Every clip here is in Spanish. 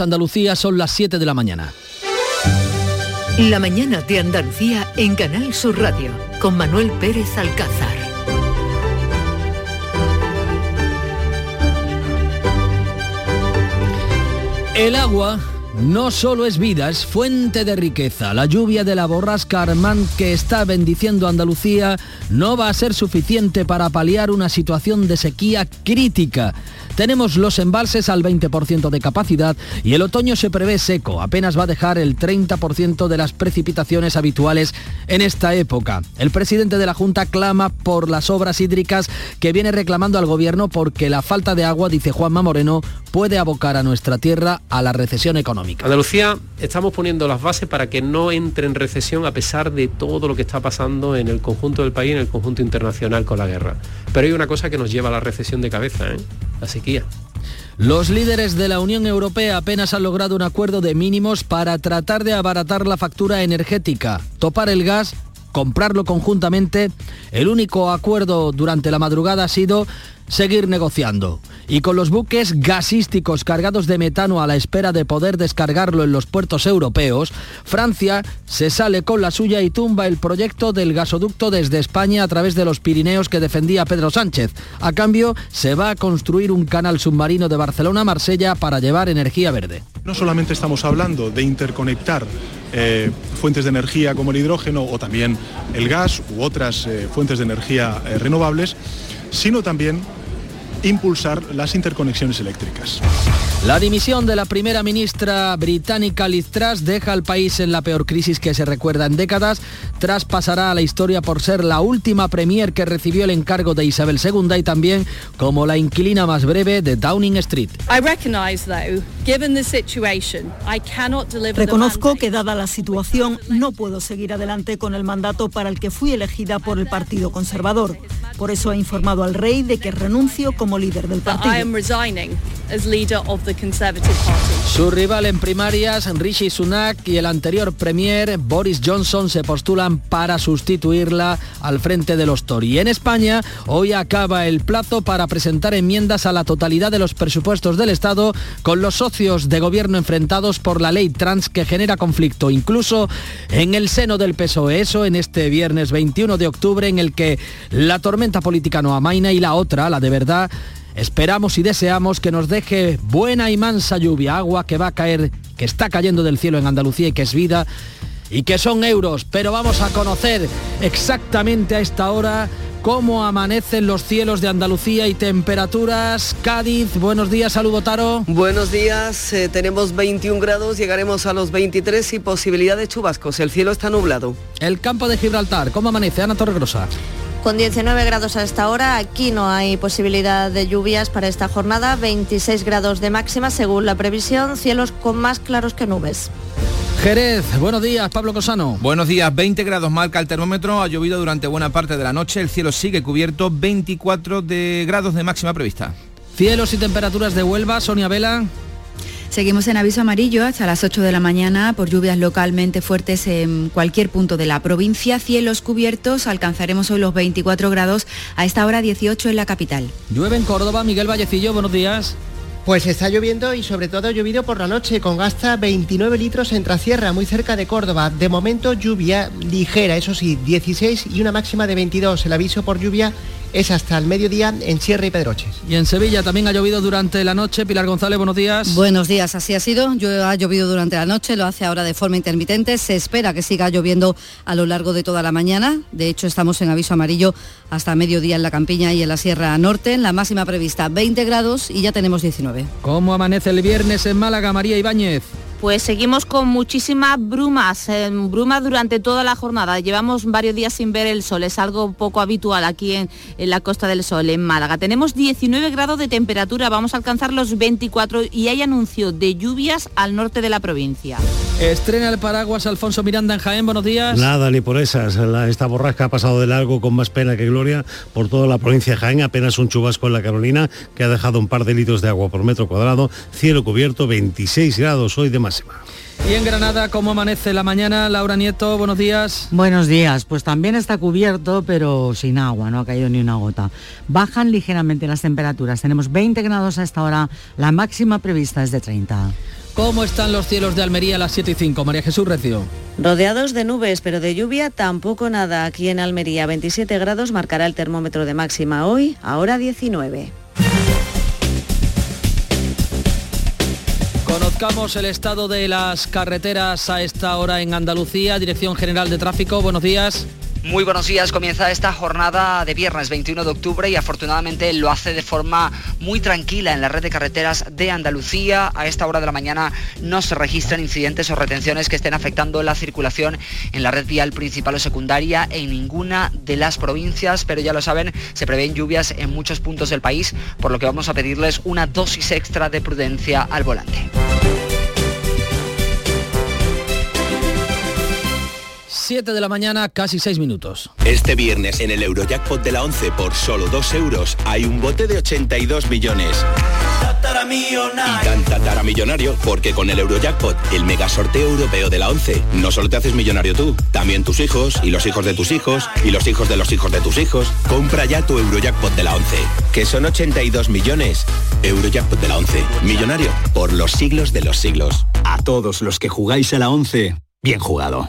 Andalucía son las 7 de la mañana. La mañana de Andalucía en Canal Sur Radio con Manuel Pérez Alcázar. El agua no solo es vida, es fuente de riqueza. La lluvia de la borrasca Armand que está bendiciendo Andalucía no va a ser suficiente para paliar una situación de sequía crítica. Tenemos los embalses al 20% de capacidad y el otoño se prevé seco, apenas va a dejar el 30% de las precipitaciones habituales en esta época. El presidente de la Junta clama por las obras hídricas que viene reclamando al gobierno porque la falta de agua, dice Juanma Moreno, puede abocar a nuestra tierra a la recesión económica. Andalucía estamos poniendo las bases para que no entre en recesión a pesar de todo lo que está pasando en el conjunto del país, en el conjunto internacional con la guerra. Pero hay una cosa que nos lleva a la recesión de cabeza, ¿eh? la sequía. Los líderes de la Unión Europea apenas han logrado un acuerdo de mínimos para tratar de abaratar la factura energética, topar el gas comprarlo conjuntamente, el único acuerdo durante la madrugada ha sido seguir negociando. Y con los buques gasísticos cargados de metano a la espera de poder descargarlo en los puertos europeos, Francia se sale con la suya y tumba el proyecto del gasoducto desde España a través de los Pirineos que defendía Pedro Sánchez. A cambio, se va a construir un canal submarino de Barcelona a Marsella para llevar energía verde. No solamente estamos hablando de interconectar eh, fuentes de energía como el hidrógeno o también el gas u otras eh, fuentes de energía eh, renovables, sino también impulsar las interconexiones eléctricas. La dimisión de la primera ministra británica Liz Truss deja al país en la peor crisis que se recuerda en décadas. Truss pasará a la historia por ser la última premier que recibió el encargo de Isabel II y también como la inquilina más breve de Downing Street. Reconozco que dada la situación no puedo seguir adelante con el mandato para el que fui elegida por el Partido Conservador. Por eso he informado al rey de que renuncio como líder del partido. Su rival en primarias, Rishi Sunak y el anterior premier Boris Johnson se postulan para sustituirla al frente de los Tory. En España, hoy acaba el plazo para presentar enmiendas a la totalidad de los presupuestos del Estado con los socios de gobierno enfrentados por la ley trans que genera conflicto, incluso en el seno del PSOE. Eso en este viernes 21 de octubre en el que la tormenta política no amaina y la otra, la de verdad, Esperamos y deseamos que nos deje buena y mansa lluvia, agua que va a caer, que está cayendo del cielo en Andalucía y que es vida y que son euros. Pero vamos a conocer exactamente a esta hora cómo amanecen los cielos de Andalucía y temperaturas. Cádiz, buenos días, saludo Taro. Buenos días, eh, tenemos 21 grados, llegaremos a los 23 y posibilidad de chubascos. El cielo está nublado. El campo de Gibraltar, ¿cómo amanece Ana Torregrosa? Con 19 grados a esta hora, aquí no hay posibilidad de lluvias para esta jornada, 26 grados de máxima según la previsión, cielos con más claros que nubes. Jerez, buenos días, Pablo Cosano. Buenos días, 20 grados marca el termómetro, ha llovido durante buena parte de la noche, el cielo sigue cubierto, 24 de grados de máxima prevista. Cielos y temperaturas de Huelva, Sonia Vela. Seguimos en aviso amarillo hasta las 8 de la mañana por lluvias localmente fuertes en cualquier punto de la provincia. Cielos cubiertos, alcanzaremos hoy los 24 grados, a esta hora 18 en la capital. Llueve en Córdoba, Miguel Vallecillo, buenos días. Pues está lloviendo y sobre todo ha llovido por la noche con gasta 29 litros en Trasierra, muy cerca de Córdoba. De momento lluvia ligera, eso sí, 16 y una máxima de 22. El aviso por lluvia es hasta el mediodía en Sierra y Pedroches. Y en Sevilla también ha llovido durante la noche. Pilar González, buenos días. Buenos días, así ha sido. Ha llovido durante la noche, lo hace ahora de forma intermitente. Se espera que siga lloviendo a lo largo de toda la mañana. De hecho, estamos en aviso amarillo hasta mediodía en la Campiña y en la Sierra Norte. En la máxima prevista 20 grados y ya tenemos 19. ¿Cómo amanece el viernes en Málaga, María Ibáñez? Pues seguimos con muchísimas brumas, eh, brumas durante toda la jornada. Llevamos varios días sin ver el sol, es algo poco habitual aquí en, la Costa del Sol, en Málaga. Tenemos 19 grados de temperatura, vamos a alcanzar los 24 y hay anuncio de lluvias al norte de la provincia. Estrena el paraguas Alfonso Miranda en Jaén, buenos días. Nada, ni por esas. esta borrasca ha pasado de largo con más pena que gloria por toda la provincia de Jaén, apenas un chubasco en la Carolina que ha dejado un par de litros de agua por metro cuadrado, cielo cubierto, 26 grados hoy de más y en Granada, ¿cómo amanece la mañana? Laura Nieto, buenos días. Buenos días, pues también está cubierto, pero sin agua, no ha caído ni una gota. Bajan ligeramente las temperaturas, tenemos 20 grados a esta hora, la máxima prevista es de 30. ¿Cómo están los cielos de Almería a las 7 y 5? María Jesús Recio. Rodeados de nubes, pero de lluvia tampoco nada. Aquí en Almería 27 grados marcará el termómetro de máxima hoy, ahora 19. El estado de las carreteras a esta hora en Andalucía. Dirección General de Tráfico, buenos días. Muy buenos días, comienza esta jornada de viernes 21 de octubre y afortunadamente lo hace de forma muy tranquila en la red de carreteras de Andalucía. A esta hora de la mañana no se registran incidentes o retenciones que estén afectando la circulación en la red vial principal o secundaria en ninguna de las provincias, pero ya lo saben, se prevén lluvias en muchos puntos del país, por lo que vamos a pedirles una dosis extra de prudencia al volante. 7 de la mañana, casi 6 minutos. Este viernes en el Eurojackpot de la 11 por solo 2 euros hay un bote de 82 millones. Y tan tatara millonario porque con el Eurojackpot, el mega sorteo europeo de la 11, no solo te haces millonario tú, también tus hijos y los hijos de tus hijos y los hijos de los hijos de tus hijos. Compra ya tu Eurojackpot de la 11, que son 82 millones. Eurojackpot de la 11, millonario por los siglos de los siglos. A todos los que jugáis a la 11, bien jugado.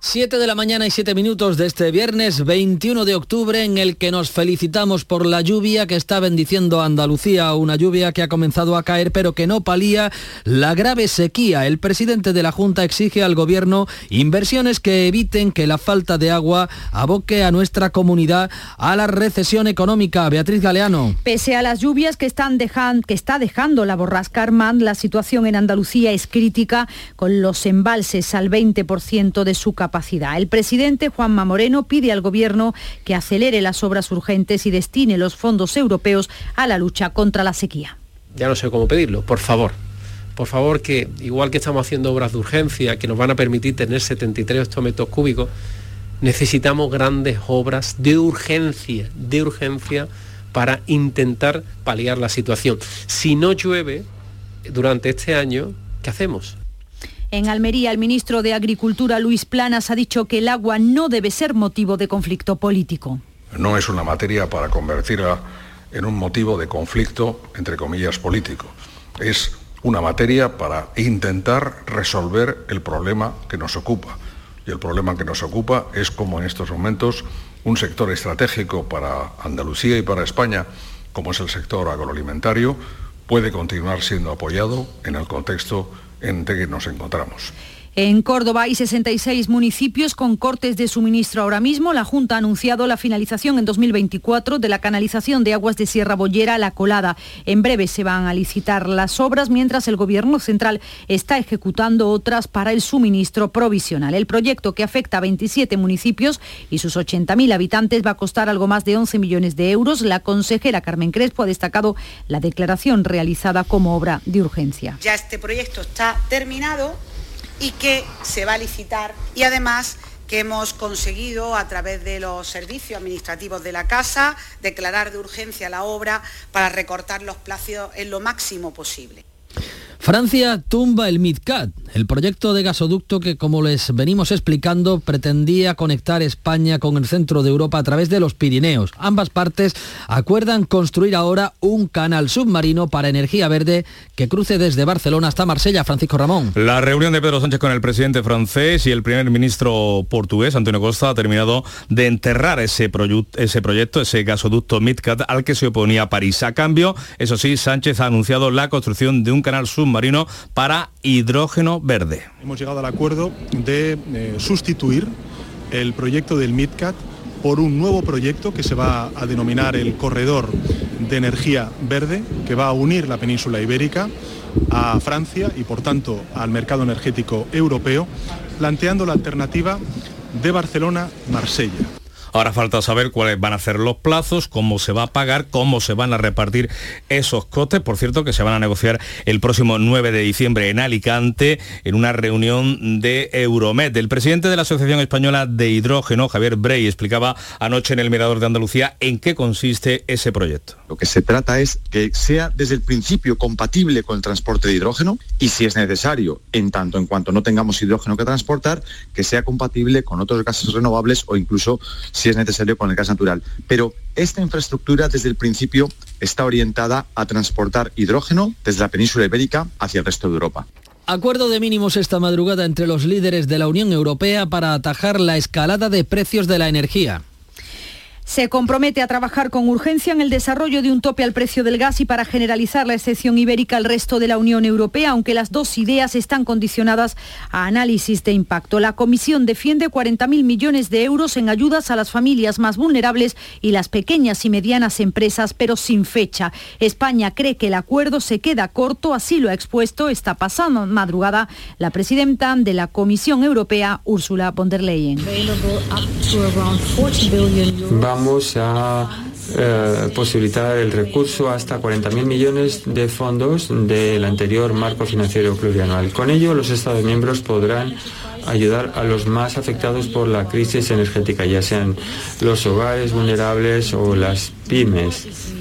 7 de la mañana y 7 minutos de este viernes 21 de octubre en el que nos felicitamos por la lluvia que está bendiciendo Andalucía, una lluvia que ha comenzado a caer pero que no palía la grave sequía. El presidente de la Junta exige al gobierno inversiones que eviten que la falta de agua aboque a nuestra comunidad a la recesión económica. Beatriz Galeano. Pese a las lluvias que, están dejan, que está dejando la borrasca Armand, la situación en Andalucía es crítica con los embalses al 20% de su capacidad. El presidente Juanma Moreno pide al Gobierno que acelere las obras urgentes y destine los fondos europeos a la lucha contra la sequía. Ya no sé cómo pedirlo, por favor. Por favor, que igual que estamos haciendo obras de urgencia que nos van a permitir tener 73 metros cúbicos, necesitamos grandes obras de urgencia, de urgencia para intentar paliar la situación. Si no llueve durante este año, ¿qué hacemos? En Almería, el ministro de Agricultura, Luis Planas, ha dicho que el agua no debe ser motivo de conflicto político. No es una materia para convertirla en un motivo de conflicto, entre comillas, político. Es una materia para intentar resolver el problema que nos ocupa. Y el problema que nos ocupa es como en estos momentos un sector estratégico para Andalucía y para España, como es el sector agroalimentario, puede continuar siendo apoyado en el contexto en que nos encontramos. En Córdoba hay 66 municipios con cortes de suministro ahora mismo. La Junta ha anunciado la finalización en 2024 de la canalización de aguas de Sierra Bollera a La Colada. En breve se van a licitar las obras mientras el Gobierno central está ejecutando otras para el suministro provisional. El proyecto que afecta a 27 municipios y sus 80.000 habitantes va a costar algo más de 11 millones de euros. La consejera Carmen Crespo ha destacado la declaración realizada como obra de urgencia. Ya este proyecto está terminado y que se va a licitar y además que hemos conseguido a través de los servicios administrativos de la Casa declarar de urgencia la obra para recortar los plazos en lo máximo posible. Francia tumba el MidCat, el proyecto de gasoducto que, como les venimos explicando, pretendía conectar España con el centro de Europa a través de los Pirineos. Ambas partes acuerdan construir ahora un canal submarino para energía verde que cruce desde Barcelona hasta Marsella. Francisco Ramón. La reunión de Pedro Sánchez con el presidente francés y el primer ministro portugués, Antonio Costa, ha terminado de enterrar ese, proyecto, ese gasoducto MidCat al que se oponía París. A cambio, eso sí, Sánchez ha anunciado la construcción de un canal submarino marino para hidrógeno verde. Hemos llegado al acuerdo de eh, sustituir el proyecto del MidCat por un nuevo proyecto que se va a denominar el Corredor de Energía Verde, que va a unir la península ibérica a Francia y por tanto al mercado energético europeo, planteando la alternativa de Barcelona-Marsella. Ahora falta saber cuáles van a ser los plazos, cómo se va a pagar, cómo se van a repartir esos costes. Por cierto, que se van a negociar el próximo 9 de diciembre en Alicante, en una reunión de Euromed. El presidente de la Asociación Española de Hidrógeno, Javier Brey, explicaba anoche en el Mirador de Andalucía en qué consiste ese proyecto. Lo que se trata es que sea desde el principio compatible con el transporte de hidrógeno y si es necesario, en tanto en cuanto no tengamos hidrógeno que transportar, que sea compatible con otros gases renovables o incluso si es necesario con el gas natural. Pero esta infraestructura desde el principio está orientada a transportar hidrógeno desde la península ibérica hacia el resto de Europa. Acuerdo de mínimos esta madrugada entre los líderes de la Unión Europea para atajar la escalada de precios de la energía se compromete a trabajar con urgencia en el desarrollo de un tope al precio del gas y para generalizar la excepción ibérica al resto de la Unión Europea, aunque las dos ideas están condicionadas a análisis de impacto. La Comisión defiende 40.000 millones de euros en ayudas a las familias más vulnerables y las pequeñas y medianas empresas, pero sin fecha. España cree que el acuerdo se queda corto, así lo ha expuesto esta pasada madrugada la presidenta de la Comisión Europea, Ursula von der Leyen a eh, posibilitar el recurso hasta 40.000 millones de fondos del anterior marco financiero plurianual. Con ello, los Estados miembros podrán ayudar a los más afectados por la crisis energética, ya sean los hogares vulnerables o las pymes.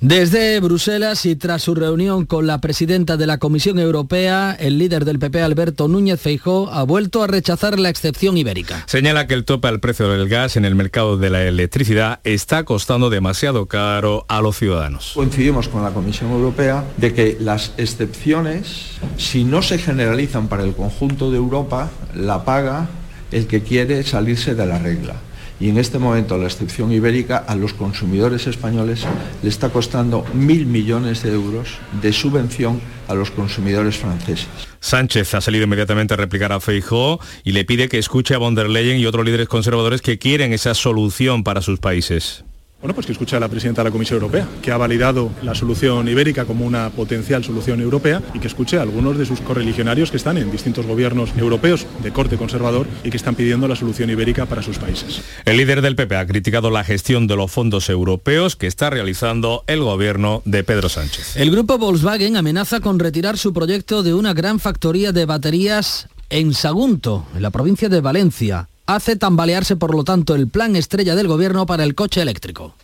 Desde Bruselas y tras su reunión con la presidenta de la Comisión Europea, el líder del PP, Alberto Núñez Feijó, ha vuelto a rechazar la excepción ibérica. Señala que el tope al precio del gas en el mercado de la electricidad está costando demasiado caro a los ciudadanos. Coincidimos con la Comisión Europea de que las excepciones, si no se generalizan para el conjunto de Europa, la paga el que quiere salirse de la regla y en este momento la excepción ibérica a los consumidores españoles le está costando mil millones de euros de subvención a los consumidores franceses. Sánchez ha salido inmediatamente a replicar a Feijóo y le pide que escuche a von der Leyen y otros líderes conservadores que quieren esa solución para sus países. Bueno, pues que escuche a la presidenta de la Comisión Europea, que ha validado la solución ibérica como una potencial solución europea y que escuche a algunos de sus correligionarios que están en distintos gobiernos europeos de corte conservador y que están pidiendo la solución ibérica para sus países. El líder del PP ha criticado la gestión de los fondos europeos que está realizando el gobierno de Pedro Sánchez. El grupo Volkswagen amenaza con retirar su proyecto de una gran factoría de baterías en Sagunto, en la provincia de Valencia hace tambalearse, por lo tanto, el plan estrella del gobierno para el coche eléctrico.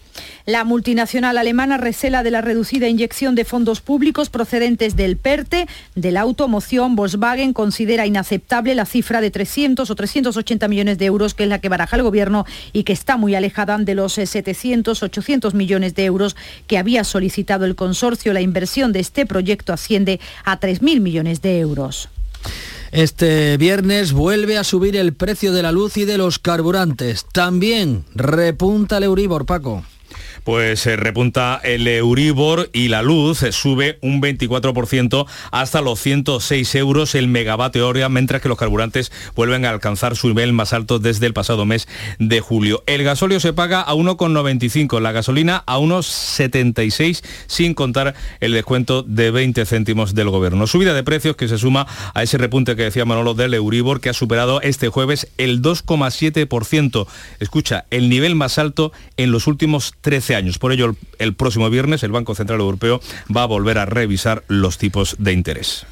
La multinacional alemana recela de la reducida inyección de fondos públicos procedentes del PERTE, de la automoción. Volkswagen considera inaceptable la cifra de 300 o 380 millones de euros, que es la que baraja el gobierno y que está muy alejada de los 700, eh, 800 millones de euros que había solicitado el consorcio. La inversión de este proyecto asciende a 3.000 millones de euros. Este viernes vuelve a subir el precio de la luz y de los carburantes. También repunta el Euribor, Paco pues se repunta el Euribor y la luz sube un 24% hasta los 106 euros el megavatio hora, mientras que los carburantes vuelven a alcanzar su nivel más alto desde el pasado mes de julio. El gasóleo se paga a 1,95, la gasolina a unos 76 sin contar el descuento de 20 céntimos del gobierno. Subida de precios que se suma a ese repunte que decía Manolo del Euribor que ha superado este jueves el 2,7%. Escucha, el nivel más alto en los últimos 13 años. Por ello, el, próximo viernes el Banco Central Europeo va a volver a revisar los tipos de interés.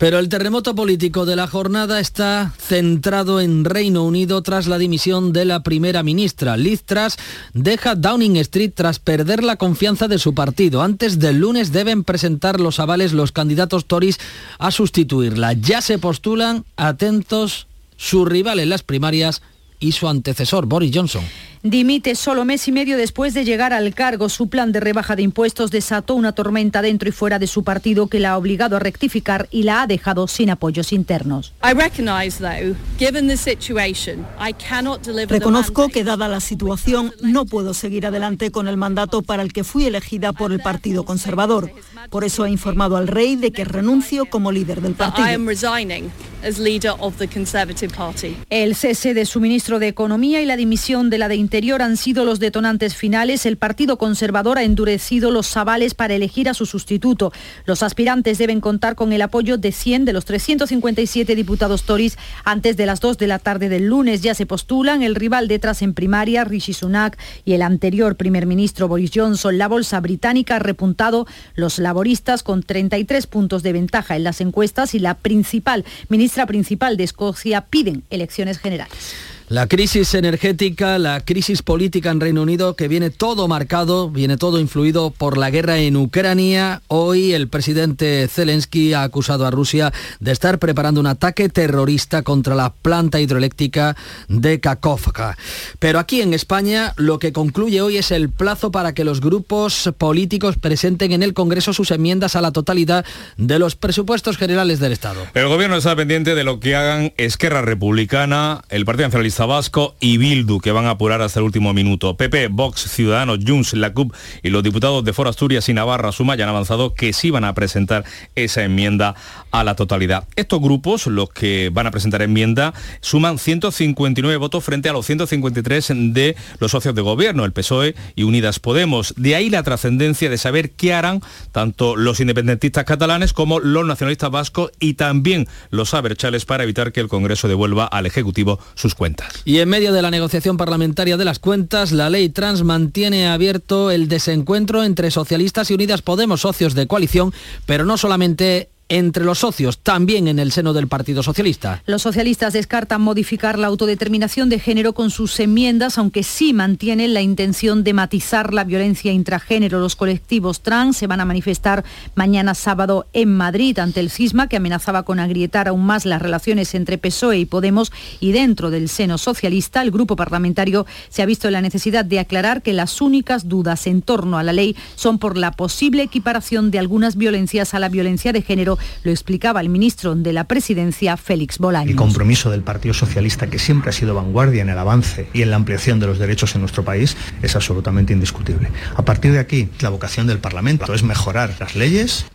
Pero el terremoto político de la jornada está centrado en Reino Unido tras la dimisión de la primera ministra. Liz Truss deja Downing Street tras perder la confianza de su partido. Antes del lunes deben presentar los avales los candidatos Tories a sustituirla. Ya se postulan, atentos, su rival en las primarias y su antecesor, Boris Johnson. Dimite solo mes y medio después de llegar al cargo. Su plan de rebaja de impuestos desató una tormenta dentro y fuera de su partido que la ha obligado a rectificar y la ha dejado sin apoyos internos. Reconozco que dada la situación no puedo seguir adelante con el mandato para el que fui elegida por el Partido Conservador. Por eso he informado al rey de que renuncio como líder del partido. El cese de su de Economía y la dimisión de la de Interior han sido los detonantes finales. El Partido Conservador ha endurecido los avales para elegir a su sustituto. Los aspirantes deben contar con el apoyo de 100 de los 357 diputados Tories antes de las 2 de la tarde del lunes. Ya se postulan el rival detrás en primaria, Rishi Sunak, y el anterior primer ministro Boris Johnson. La bolsa británica ha repuntado los laboristas con 33 puntos de ventaja en las encuestas y la principal ministra principal de Escocia piden elecciones generales. La crisis energética, la crisis política en Reino Unido, que viene todo marcado, viene todo influido por la guerra en Ucrania. Hoy el presidente Zelensky ha acusado a Rusia de estar preparando un ataque terrorista contra la planta hidroeléctrica de Kakovka. Pero aquí en España lo que concluye hoy es el plazo para que los grupos políticos presenten en el Congreso sus enmiendas a la totalidad de los presupuestos generales del Estado. El gobierno está pendiente de lo que hagan Esquerra Republicana, el Partido Nacionalista Vasco y Bildu, que van a apurar hasta el último minuto. PP, Vox, Ciudadanos, Junts, la CUP y los diputados de Foro Asturias y Navarra Suma ya han avanzado que sí van a presentar esa enmienda a la totalidad. Estos grupos, los que van a presentar enmienda, suman 159 votos frente a los 153 de los socios de gobierno, el PSOE y Unidas Podemos. De ahí la trascendencia de saber qué harán tanto los independentistas catalanes como los nacionalistas vascos y también los aberchales para evitar que el Congreso devuelva al Ejecutivo sus cuentas. Y en medio de la negociación parlamentaria de las cuentas, la ley trans mantiene abierto el desencuentro entre socialistas y Unidas Podemos, socios de coalición, pero no solamente entre los socios, también en el seno del Partido Socialista. Los socialistas descartan modificar la autodeterminación de género con sus enmiendas, aunque sí mantienen la intención de matizar la violencia intragénero. Los colectivos trans se van a manifestar mañana sábado en Madrid ante el cisma que amenazaba con agrietar aún más las relaciones entre PSOE y Podemos y dentro del seno socialista el grupo parlamentario se ha visto la necesidad de aclarar que las únicas dudas en torno a la ley son por la posible equiparación de algunas violencias a la violencia de género lo explicaba el ministro de la Presidencia, Félix Bolaños. El compromiso del Partido Socialista, que siempre ha sido vanguardia en el avance y en la ampliación de los derechos en nuestro país, es absolutamente indiscutible. A partir de aquí, la vocación del Parlamento es mejorar las leyes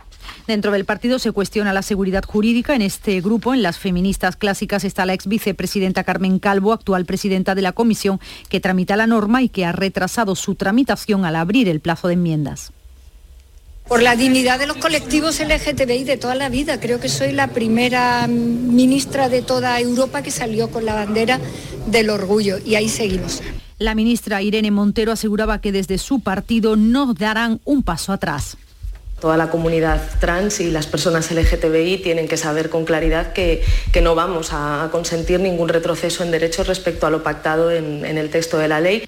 Dentro del partido se cuestiona la seguridad jurídica. En este grupo, en las feministas clásicas, está la ex vicepresidenta Carmen Calvo, actual presidenta de la comisión que tramita la norma y que ha retrasado su tramitación al abrir el plazo de enmiendas por la dignidad de los colectivos LGTBI de toda la vida. Creo que soy la primera ministra de toda Europa que salió con la bandera del orgullo y ahí seguimos. La ministra Irene Montero aseguraba que desde su partido no darán un paso atrás. Toda la comunidad trans y las personas LGTBI tienen que saber con claridad que, que no vamos a consentir ningún retroceso en derechos respecto a lo pactado en, en el texto de la ley.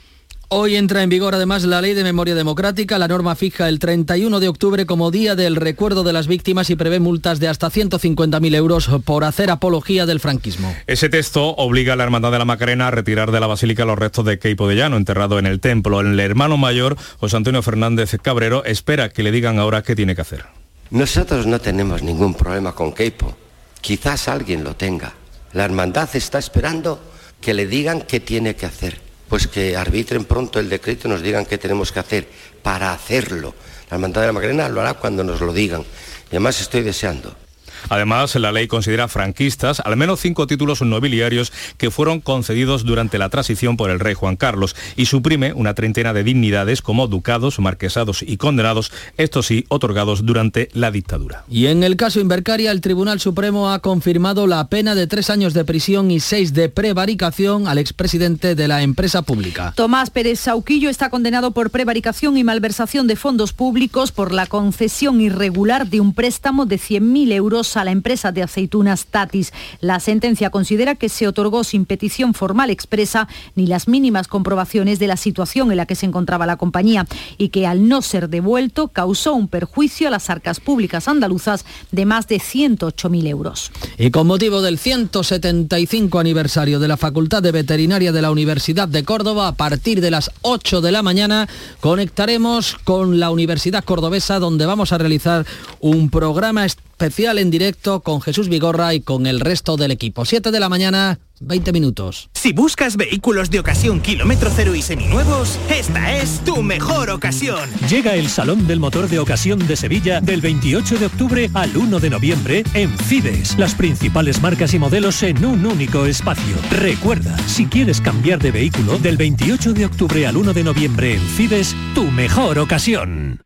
Hoy entra en vigor además la Ley de Memoria Democrática. La norma fija el 31 de octubre como Día del Recuerdo de las Víctimas y prevé multas de hasta 150.000 euros por hacer apología del franquismo. Ese texto obliga a la Hermandad de la Macarena a retirar de la Basílica los restos de Keipo de Llano, enterrado en el templo. El hermano mayor, José Antonio Fernández Cabrero, espera que le digan ahora qué tiene que hacer. Nosotros no tenemos ningún problema con Keipo. Quizás alguien lo tenga. La Hermandad está esperando que le digan qué tiene que hacer pues que arbitren pronto el decreto y nos digan qué tenemos que hacer para hacerlo. La Hermandad de la Macarena lo hará cuando nos lo digan. Y además estoy deseando Además, la ley considera franquistas al menos cinco títulos nobiliarios que fueron concedidos durante la transición por el rey Juan Carlos y suprime una treintena de dignidades como ducados, marquesados y condenados, estos sí otorgados durante la dictadura. Y en el caso Invercaria, el Tribunal Supremo ha confirmado la pena de tres años de prisión y seis de prevaricación al expresidente de la empresa pública. Tomás Pérez Sauquillo está condenado por prevaricación y malversación de fondos públicos por la concesión irregular de un préstamo de 100.000 euros euros a la empresa de aceitunas Tatis. La sentencia considera que se otorgó sin petición formal expresa ni las mínimas comprobaciones de la situación en la que se encontraba la compañía y que al no ser devuelto causó un perjuicio a las arcas públicas andaluzas de más de 108.000 euros. Y con motivo del 175 aniversario de la Facultad de Veterinaria de la Universidad de Córdoba, a partir de las 8 de la mañana conectaremos con la Universidad Cordobesa donde vamos a realizar un programa en directo con Jesús Vigorra y con el resto del equipo. 7 de la mañana, 20 minutos. Si buscas vehículos de ocasión kilómetro cero y seminuevos, esta es tu mejor ocasión. Llega el Salón del Motor de Ocasión de Sevilla del 28 de octubre al 1 de noviembre en Fides. Las principales marcas y modelos en un único espacio. Recuerda, si quieres cambiar de vehículo, del 28 de octubre al 1 de noviembre en Fides, tu mejor ocasión.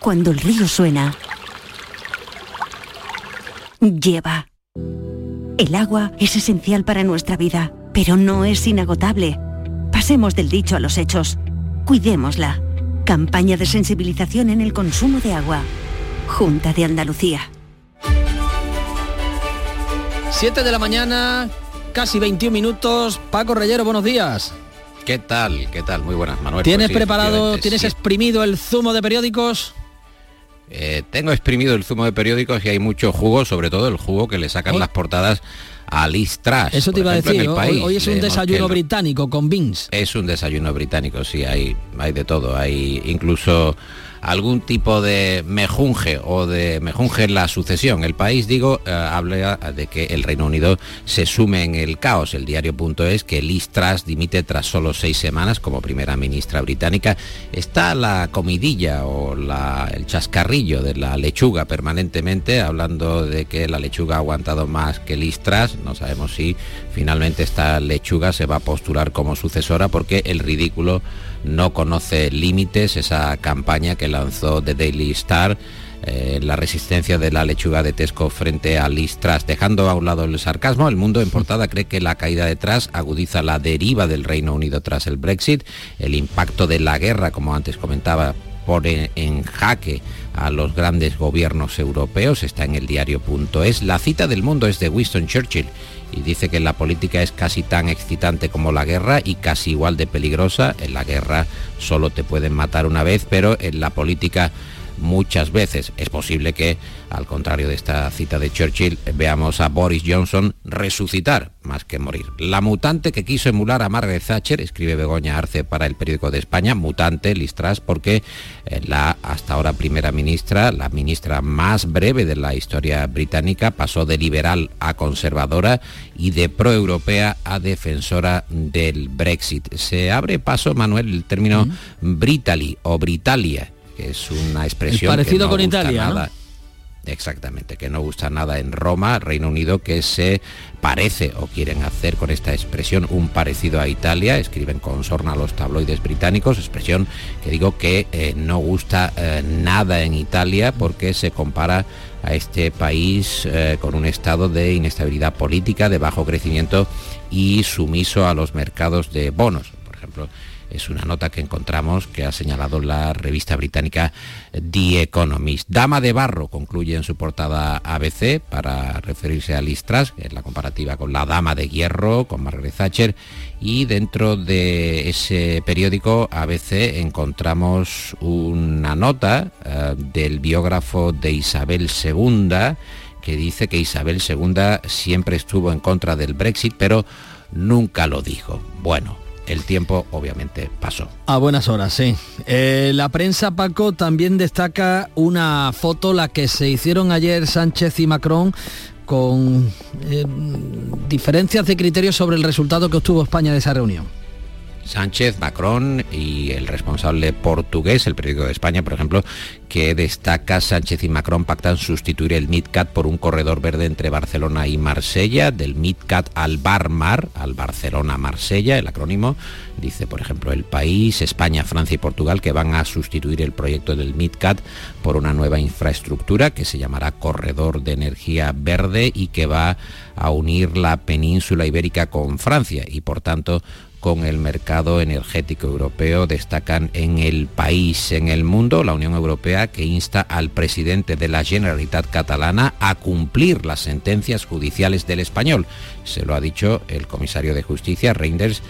Cuando el río suena, lleva. El agua es esencial para nuestra vida, pero no es inagotable. Pasemos del dicho a los hechos. Cuidémosla. Campaña de sensibilización en el consumo de agua. Junta de Andalucía. 7 de la mañana, casi 21 minutos. Paco Reyero, buenos días. ¿Qué tal? ¿Qué tal? Muy buenas, Manuel. ¿Tienes Pues sí, preparado, tienes sí. exprimido el zumo de periódicos? Eh, tengo exprimido el zumo de periódicos y hay mucho jugo, sobre todo el jugo que le sacan las portadas a Liz Truss. Eso te iba a ejemplo, en decir. Hoy, país hoy es un desayuno británico con beans. Es un desayuno británico, sí, hay, hay de todo. Hay incluso algún tipo de mejunje o de mejunje en la sucesión. El país, digo, eh, habla de que el Reino Unido se sume en el caos. El diario.es que Liz Truss dimite tras solo seis semanas como primera ministra británica. Está la comidilla o la- el chascarrillo de la lechuga permanentemente, hablando de que la lechuga ha aguantado más que Liz Truss. No sabemos si finalmente esta lechuga se va a postular como sucesora porque el ridículo no conoce límites, esa campaña que lanzó The Daily Star, eh, la resistencia de la lechuga de Tesco frente a Liz Truss. Dejando a un lado el sarcasmo, el mundo en portada cree que la caída de Truss agudiza la deriva del Reino Unido tras el Brexit, el impacto de la guerra, como antes comentaba, pone en jaque a los grandes gobiernos europeos, está en el diario.es. La cita del mundo es de Winston Churchill y dice que la política es casi tan excitante como la guerra y casi igual de peligrosa. En la guerra solo te pueden matar una vez, pero en la política muchas veces. Es posible que, al contrario de esta cita de Churchill, veamos a Boris Johnson resucitar más que morir. La mutante que quiso emular a Margaret Thatcher, escribe Begoña Arce para el periódico de España, mutante, listras, porque eh, la hasta ahora primera ministra, la ministra más breve de la historia británica, pasó de liberal a conservadora y de proeuropea a defensora del Brexit. Se abre paso, Manuel, el término Britally o Britalia, que es una expresión El parecido que no con gusta Italia, ¿no? nada. Exactamente, que no gusta nada en Roma, Reino Unido, que se parece o quieren hacer con esta expresión un parecido a Italia, escriben con sorna los tabloides británicos, expresión que digo que eh, no gusta eh, nada en Italia porque se compara a este país eh, con un estado de inestabilidad política, de bajo crecimiento y sumiso a los mercados de bonos. Por ejemplo, es una nota que encontramos que ha señalado la revista británica The Economist. Dama de barro concluye en su portada ABC para referirse a Liz Truss, que es la comparativa con la dama de hierro, con Margaret Thatcher, y dentro de ese periódico ABC encontramos una nota eh, del biógrafo de Isabel II que dice que Isabel II siempre estuvo en contra del Brexit, pero nunca lo dijo. Bueno, el tiempo obviamente pasó. A buenas horas, sí. Eh, la prensa, Paco, también destaca una foto, la que se hicieron ayer Sánchez y Macron, con eh, diferencias de criterios sobre el resultado que obtuvo España de esa reunión. Sánchez, Macron y el responsable portugués, el periódico de España, por ejemplo, que destaca Sánchez y Macron pactan sustituir el MidCat por un corredor verde entre Barcelona y Marsella, del MidCat al Barmar, al Barcelona-Marsella, el acrónimo, dice por ejemplo el país, España, Francia y Portugal, que van a sustituir el proyecto del MidCat por una nueva infraestructura que se llamará Corredor de Energía Verde y que va a unir la península ibérica con Francia y por tanto con el mercado energético europeo. Destacan en el país, en el mundo, la Unión Europea que insta al presidente de la Generalitat catalana a cumplir las sentencias judiciales del español. Se lo ha dicho el comisario de Justicia, Reinders,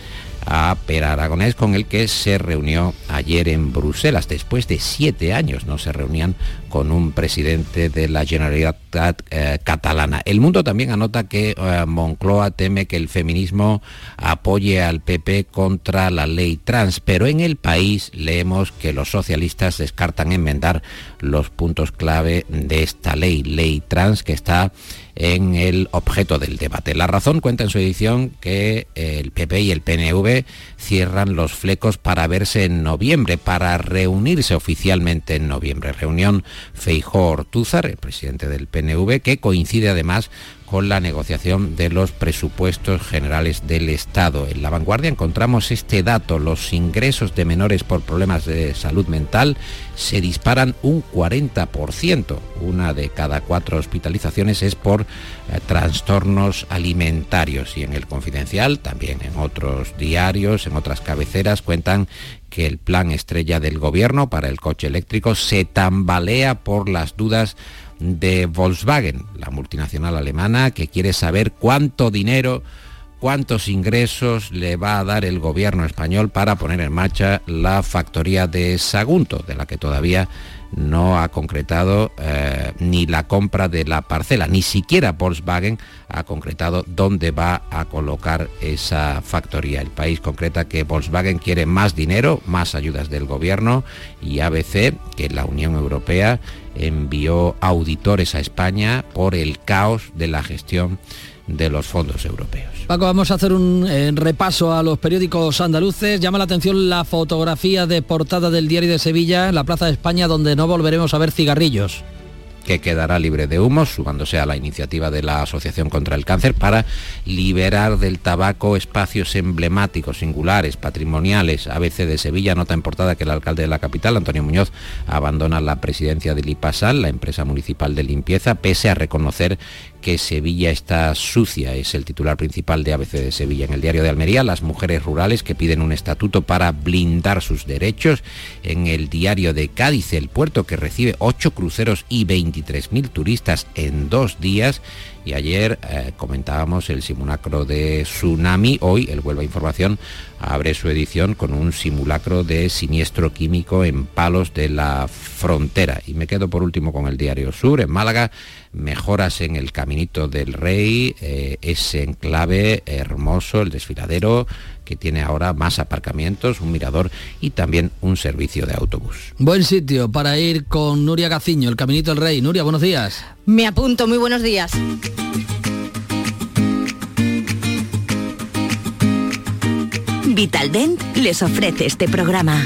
a Per Aragonés, con el que se reunió ayer en Bruselas. Después de siete años no se reunían con un presidente de la Generalitat eh, catalana. El mundo también anota que eh, Moncloa teme que el feminismo apoye al PP contra la ley trans, pero en el país leemos que los socialistas descartan enmendar los puntos clave de esta ley, ley trans, que está en el objeto del debate. La razón cuenta en su edición que el PP y el PNV cierran los flecos para verse en noviembre, para reunirse oficialmente en noviembre. Reunión Feijó-Ortúzar, el presidente del PNV, que coincide además con la negociación de los presupuestos generales del Estado. En la vanguardia encontramos este dato, los ingresos de menores por problemas de salud mental se disparan un 40%. Una de cada cuatro hospitalizaciones es por eh, trastornos alimentarios y en el confidencial, también en otros diarios, en otras cabeceras, cuentan que el plan estrella del gobierno para el coche eléctrico se tambalea por las dudas de Volkswagen, la multinacional alemana, que quiere saber cuánto dinero, cuántos ingresos le va a dar el gobierno español para poner en marcha la factoría de Sagunto, de la que todavía no ha concretado eh, ni la compra de la parcela, ni siquiera Volkswagen ha concretado dónde va a colocar esa factoría. El país concreta que Volkswagen quiere más dinero, más ayudas del gobierno y ABC, que la Unión Europea envió auditores a España por el caos de la gestión de los fondos europeos. Paco, vamos a hacer un eh, repaso a los periódicos andaluces. Llama la atención la fotografía de portada del diario de Sevilla, la Plaza de España, donde no volveremos a ver cigarrillos que quedará libre de humo, sumándose a la iniciativa de la Asociación contra el Cáncer para liberar del tabaco espacios emblemáticos, singulares, patrimoniales. ABC de Sevilla nota en portada que el alcalde de la capital, Antonio Muñoz, abandona la presidencia del IPASAL, la empresa municipal de limpieza, pese a reconocer que Sevilla está sucia, es el titular principal de ABC de Sevilla. En el diario de Almería, las mujeres rurales que piden un estatuto para blindar sus derechos. En el diario de Cádiz, el puerto que recibe 8 cruceros y 23.000 turistas en dos días. Y ayer eh, comentábamos el simulacro de tsunami. Hoy el Huelva Información abre su edición con un simulacro de siniestro químico en palos de la frontera. Y me quedo por último con el diario Sur. En Málaga, mejoras en el Caminito del Rey, eh, ese enclave hermoso, el desfiladero que tiene ahora más aparcamientos, un mirador y también un servicio de autobús. Buen sitio para ir con Nuria Gaciño, el Caminito del Rey. Nuria, buenos días. Me apunto, muy buenos días. Vitaldent les ofrece este programa.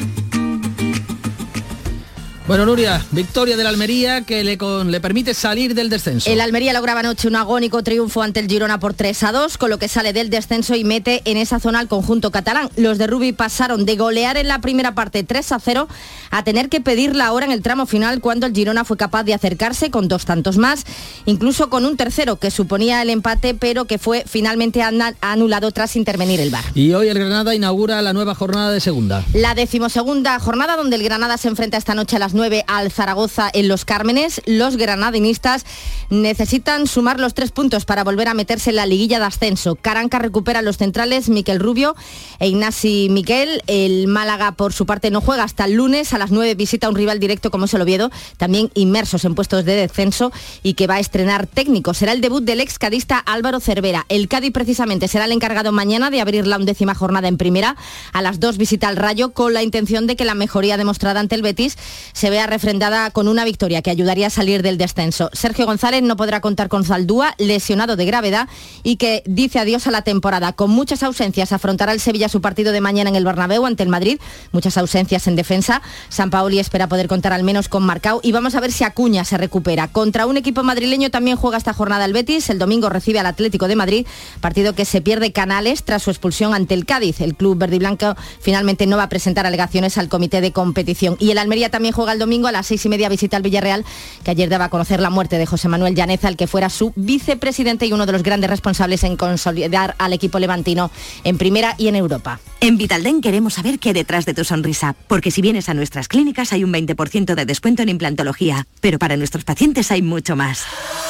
Bueno, Nuria, victoria del Almería que le, le, permite salir del descenso. El Almería lograba anoche un agónico triunfo ante el Girona por 3 a 2, con lo que sale del descenso y mete en esa zona al conjunto catalán. Los de Rubi pasaron de golear en la primera parte 3 a 0 a tener que pedir la hora en el tramo final cuando el Girona fue capaz de acercarse con dos tantos más, incluso con un tercero que suponía el empate, pero que fue finalmente anulado tras intervenir el VAR. Y hoy el Granada inaugura la nueva jornada de segunda. La decimosegunda jornada donde el Granada se enfrenta esta noche a las 9 al Zaragoza en Los Cármenes. Los granadinistas necesitan sumar los tres puntos para volver a meterse en la liguilla de ascenso. Caranca recupera los centrales Miquel Rubio e Ignasi Miquel. El Málaga, por su parte, no juega hasta el lunes. A las 9 visita un rival directo como es el Oviedo, también inmersos en puestos de descenso y que va a estrenar técnico. Será el debut del ex cadista Álvaro Cervera. El Cádiz precisamente será el encargado mañana de abrir la undécima jornada en primera. A las 2 visita al Rayo con la intención de que la mejoría demostrada ante el Betis se vea refrendada con una victoria que ayudaría a salir del descenso. Sergio González no podrá contar con Zaldúa, lesionado de gravedad, y que dice adiós a la temporada. Con muchas ausencias afrontará el Sevilla su partido de mañana en el Bernabéu ante el Madrid. Muchas ausencias en defensa. San Paoli espera poder contar al menos con Marcao y vamos a ver si Acuña se recupera. Contra un equipo madrileño también juega esta jornada el Betis. El domingo recibe al Atlético de Madrid, partido que se pierde Canales tras su expulsión ante el Cádiz. El club verde y blanco finalmente no va a presentar alegaciones al comité de competición. Y el Almería también juega el domingo a las seis y media visita al Villarreal, que ayer daba a conocer la muerte de José Manuel Llaneza, el que fuera su vicepresidente y uno de los grandes responsables en consolidar al equipo levantino en primera y en Europa. En Vitalden queremos saber qué hay detrás de tu sonrisa, porque si vienes a nuestras clínicas hay un 20% de descuento en implantología, pero para nuestros pacientes hay mucho más.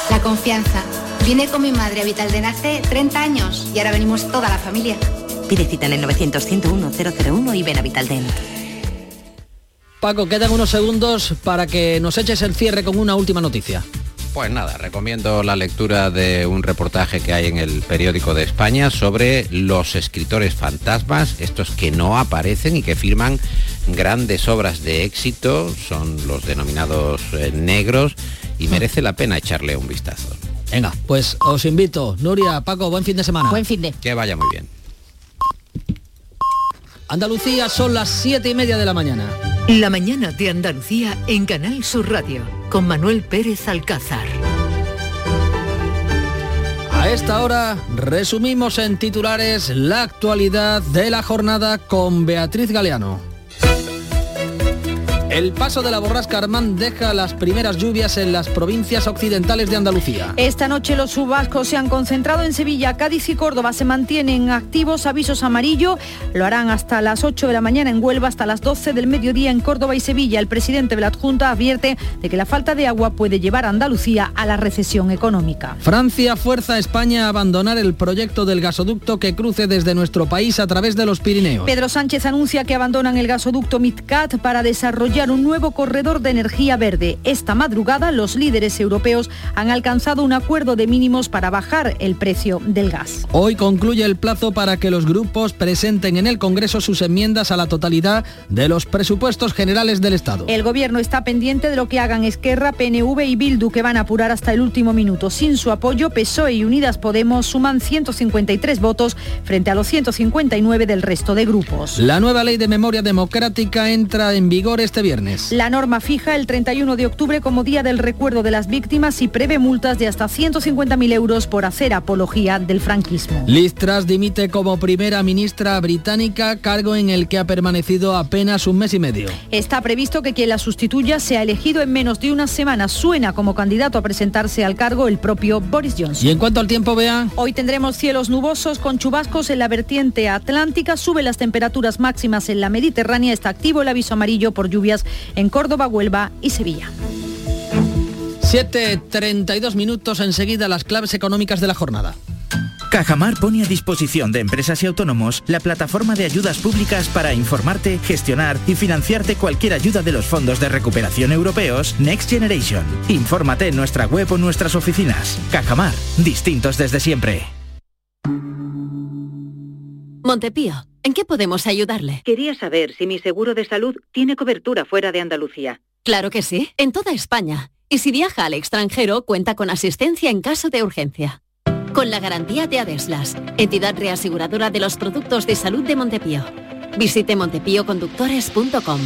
La confianza. Vine con mi madre a Vitalden hace 30 años y ahora venimos toda la familia. Pide cita en el 900 101 001 y ven a Vitalden. Paco, quedan unos segundos para que nos eches el cierre con una última noticia. Pues nada, recomiendo la lectura de un reportaje que hay en el periódico de España sobre los escritores fantasmas, estos que no aparecen y que firman grandes obras de éxito, son los denominados eh, negros y merece la pena echarle un vistazo. Venga, pues os invito. Nuria, Paco, buen fin de semana. Buen fin de. Que vaya muy bien. Andalucía son las siete y media de la mañana. La mañana de Andalucía en Canal Sur Radio con Manuel Pérez Alcázar. A esta hora resumimos en titulares la actualidad de la jornada con Beatriz Galeano. El paso de la borrasca Armand deja las primeras lluvias en las provincias occidentales de Andalucía. Esta noche los subascos se han concentrado en Sevilla, Cádiz y Córdoba. Se mantienen activos avisos amarillo. Lo harán hasta las 8 de la mañana en Huelva, hasta las 12 del mediodía en Córdoba y Sevilla. El presidente de la Junta advierte de que la falta de agua puede llevar a Andalucía a la recesión económica. Francia fuerza a España a abandonar el proyecto del gasoducto que cruce desde nuestro país a través de los Pirineos. Pedro Sánchez anuncia que abandonan el gasoducto MidCat para desarrollar un nuevo corredor de energía verde. Esta madrugada los líderes europeos han alcanzado un acuerdo de mínimos para bajar el precio del gas. Hoy concluye el plazo para que los grupos presenten en el Congreso sus enmiendas a la totalidad de los presupuestos generales del Estado. El gobierno está pendiente de lo que hagan Esquerra, PNV y Bildu, que van a apurar hasta el último minuto. Sin su apoyo, PSOE y Unidas Podemos suman 153 votos frente a los 159 del resto de grupos. La nueva ley de memoria democrática entra en vigor este viernes. La norma fija el 31 de octubre como Día del Recuerdo de las Víctimas y prevé multas de hasta 150.000 euros por hacer apología del franquismo. Liz Truss dimite como primera ministra británica, cargo en el que ha permanecido apenas un mes y medio. Está previsto que quien la sustituya sea elegido en menos de una semana. Suena como candidato a presentarse al cargo el propio Boris Johnson. ¿Y en cuanto al tiempo, vea? Hoy tendremos cielos nubosos con chubascos en la vertiente atlántica, sube las temperaturas máximas en la Mediterránea, está activo el aviso amarillo por lluvias en Córdoba, Huelva y Sevilla. 7.32 minutos enseguida las claves económicas de la jornada. Cajamar pone a disposición de empresas y autónomos la plataforma de ayudas públicas para informarte, gestionar y financiarte cualquier ayuda de los fondos de recuperación europeos Next Generation. Infórmate en nuestra web o nuestras oficinas. Cajamar, distintos desde siempre. Montepío, ¿en qué podemos ayudarle? Quería saber si mi seguro de salud tiene cobertura fuera de Andalucía. Claro que sí, en toda España. Y si viaja al extranjero, cuenta con asistencia en caso de urgencia. Con la garantía de Adeslas, entidad reaseguradora de los productos de salud de Montepío. Visite montepíoconductores.com.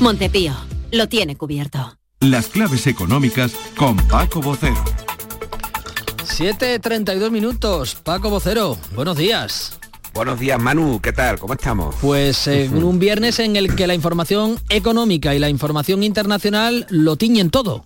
Montepío, lo tiene cubierto. Las claves económicas con Paco Bocero. 7.32 minutos. Paco Vocero, buenos días. Buenos días, Manu, ¿qué tal? ¿Cómo estamos? Pues en un viernes en el que la información económica y la información internacional lo tiñen todo.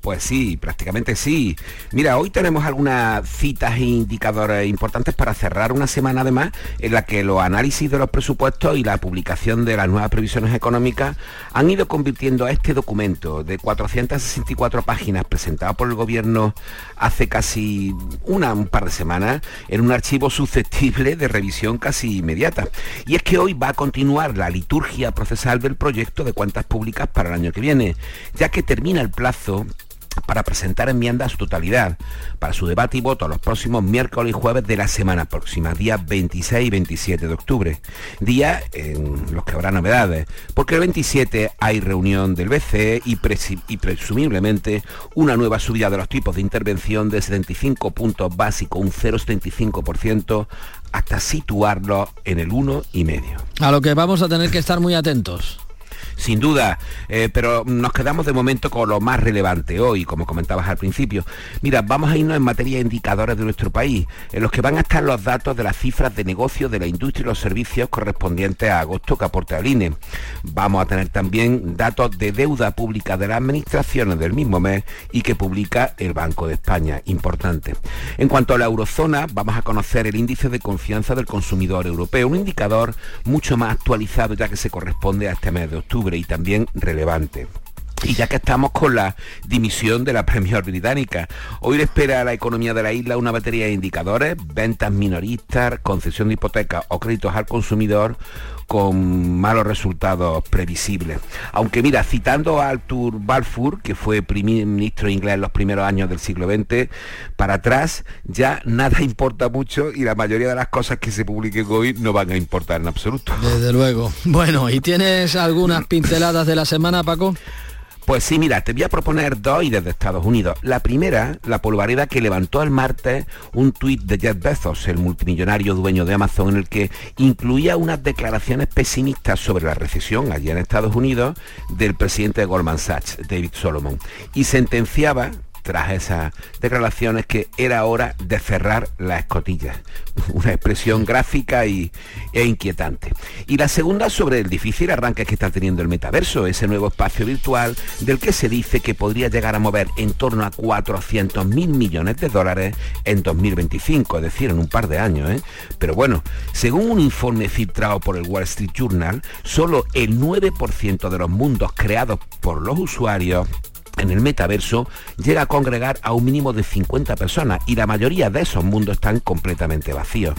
Pues sí, prácticamente sí. Mira, hoy tenemos algunas citas e indicadores importantes para cerrar una semana además en la que los análisis de los presupuestos y la publicación de las nuevas previsiones económicas han ido convirtiendo a este documento de 464 páginas presentado por el gobierno hace casi una, un par de semanas en un archivo susceptible de revisión casi inmediata. Y es que hoy va a continuar la liturgia procesal del proyecto de cuentas públicas para el año que viene, ya que termina el plazo para presentar enmiendas a su totalidad, para su debate y voto los próximos miércoles y jueves de la semana próxima, días 26 y 27 de octubre, días en los que habrá novedades, porque el 27 hay reunión del BCE y, y presumiblemente una nueva subida de los tipos de intervención de 75 puntos básicos, un 0,75%, hasta situarlo en el 1,5. A lo que vamos a tener que estar muy atentos. Sin duda, eh, pero nos quedamos de momento con lo más relevante hoy, como comentabas al principio. Mira, vamos a irnos en materia de indicadores de nuestro país, en los que van a estar los datos de las cifras de negocio de la industria y los servicios correspondientes a agosto que aporta el INE. Vamos a tener también datos de deuda pública de las administraciones del mismo mes y que publica el Banco de España, importante. En cuanto a la eurozona, vamos a conocer el índice de confianza del consumidor europeo, un indicador mucho más actualizado ya que se corresponde a este mes de octubre y también relevante. Y ya que estamos con la dimisión de la Premier británica, hoy le espera a la economía de la isla una batería de indicadores, ventas minoristas, concesión de hipotecas o créditos al consumidor con malos resultados previsibles. Aunque mira, citando a Arthur Balfour, que fue primer ministro inglés en los primeros años del siglo XX, para atrás ya nada importa mucho y la mayoría de las cosas que se publiquen hoy no van a importar en absoluto. Desde luego. Bueno, ¿y tienes algunas pinceladas de la semana, Paco? Pues sí, mira, te voy a proponer dos y desde Estados Unidos. La primera, la polvareda que levantó el martes un tuit de Jeff Bezos, el multimillonario dueño de Amazon, en el que incluía unas declaraciones pesimistas sobre la recesión allí en Estados Unidos del presidente de Goldman Sachs, David Solomon, y sentenciaba tras esas declaraciones que era hora de cerrar la escotilla. Una expresión gráfica y, e inquietante. Y la segunda sobre el difícil arranque que está teniendo el metaverso, ese nuevo espacio virtual del que se dice que podría llegar a mover en torno a 400 mil millones de dólares en 2025, es decir, en un par de años. ¿eh? Pero bueno, según un informe filtrado por el Wall Street Journal, solo el 9% de los mundos creados por los usuarios en el metaverso llega a congregar a un mínimo de 50 personas y la mayoría de esos mundos están completamente vacíos.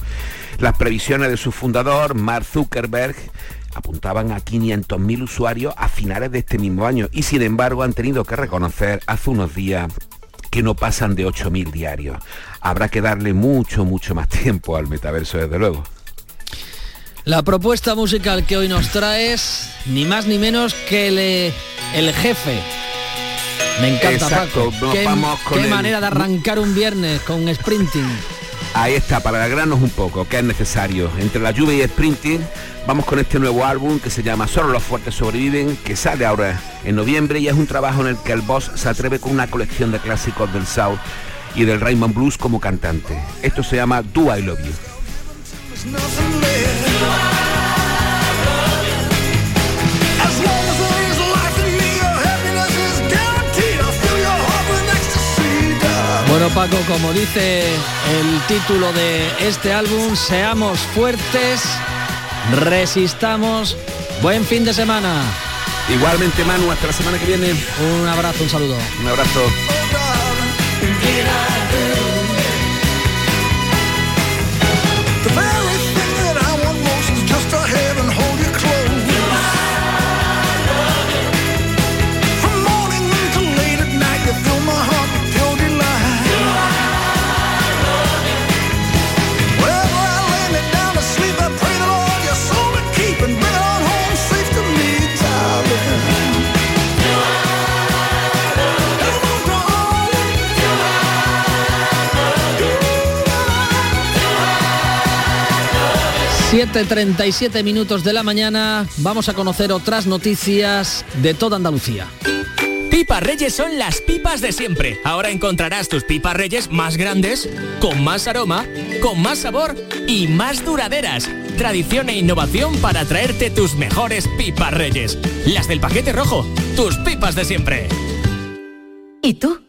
Las previsiones de su fundador, Mark Zuckerberg, apuntaban a 500.000 usuarios a finales de este mismo año y sin embargo han tenido que reconocer hace unos días que no pasan de 8.000 diarios. Habrá que darle mucho, mucho más tiempo al metaverso, desde luego. La propuesta musical que hoy nos traes, ni más ni menos que el, el jefe me encanta, Exacto, Paco. Qué, vamos con qué el- manera de arrancar un viernes con sprinting. Ahí está, para alegrarnos un poco, que es necesario. Entre la lluvia y el sprinting, vamos con este nuevo álbum que se llama Solo los fuertes sobreviven, que sale ahora en noviembre y es un trabajo en el que el boss se atreve con una colección de clásicos del South y del Raymond Blues como cantante. Esto se llama Do I Love You. Bueno Paco, como dice el título de este álbum, seamos fuertes, resistamos. Buen fin de semana. Igualmente Manu, hasta la semana que viene. Un abrazo, un saludo. Un abrazo. 7.37 minutos de la mañana, vamos a conocer otras noticias de toda Andalucía. Pipas Reyes son las pipas de siempre. Ahora encontrarás tus pipas Reyes más grandes, con más aroma, con más sabor y más duraderas. Tradición e innovación para traerte tus mejores pipas Reyes. Las del paquete rojo, tus pipas de siempre. ¿Y tú?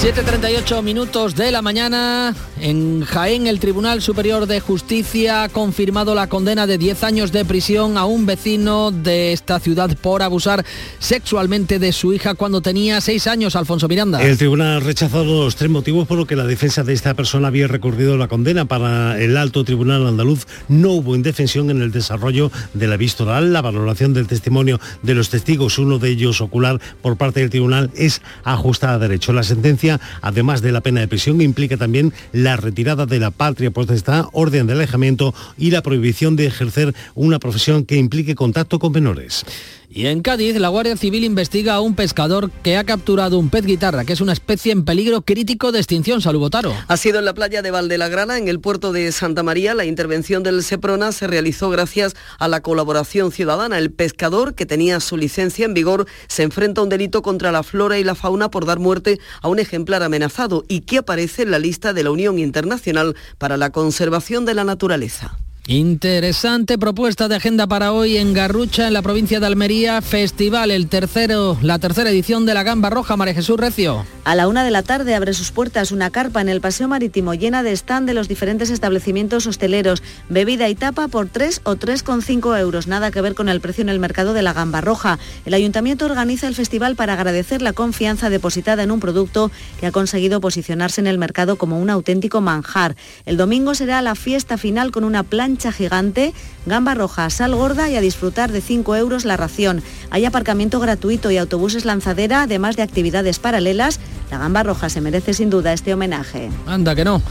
7.38 minutos de la mañana. En Jaén, el Tribunal Superior de Justicia ha confirmado la condena de 10 años de prisión a un vecino de esta ciudad por abusar sexualmente de su hija cuando tenía 6 años, Alfonso Miranda. El tribunal ha rechazado los tres motivos por los que la defensa de esta persona había recurrido la condena. Para el alto tribunal andaluz no hubo indefensión en el desarrollo de la vista oral. La valoración del testimonio de los testigos, uno de ellos ocular por parte del tribunal, es ajustada a derecho. La sentencia además de la pena de prisión, implica también la retirada de la patria potestad, orden de alejamiento y la prohibición de ejercer una profesión que implique contacto con menores. Y en Cádiz, la Guardia Civil investiga a un pescador que ha capturado un pez guitarra, que es una especie en peligro crítico de extinción. Salubotaro. Ha sido en la playa de Valdelagrana, en el puerto de Santa María. La intervención del Seprona se realizó gracias a la colaboración ciudadana. El pescador, que tenía su licencia en vigor, se enfrenta a un delito contra la flora y la fauna por dar muerte a un ejemplar amenazado y que aparece en la lista de la Unión Internacional para la Conservación de la Naturaleza. Interesante propuesta de agenda para hoy en Garrucha, en la provincia de Almería, festival, el tercero, la tercera edición de la Gamba Roja, María Jesús Recio. A la una de la tarde abre sus puertas una carpa en el paseo marítimo llena de stand de los diferentes establecimientos hosteleros, bebida y tapa por 3 o 3,5 euros, nada que ver con el precio en el mercado de la Gamba Roja. El ayuntamiento organiza el festival para agradecer la confianza depositada en un producto que ha conseguido posicionarse en el mercado como un auténtico manjar. El domingo será la fiesta final con una plancha gigante, gamba roja, sal gorda y a disfrutar de 5 euros la ración. Hay aparcamiento gratuito y autobuses lanzadera, además de actividades paralelas. La gamba roja se merece sin duda este homenaje. Anda que no.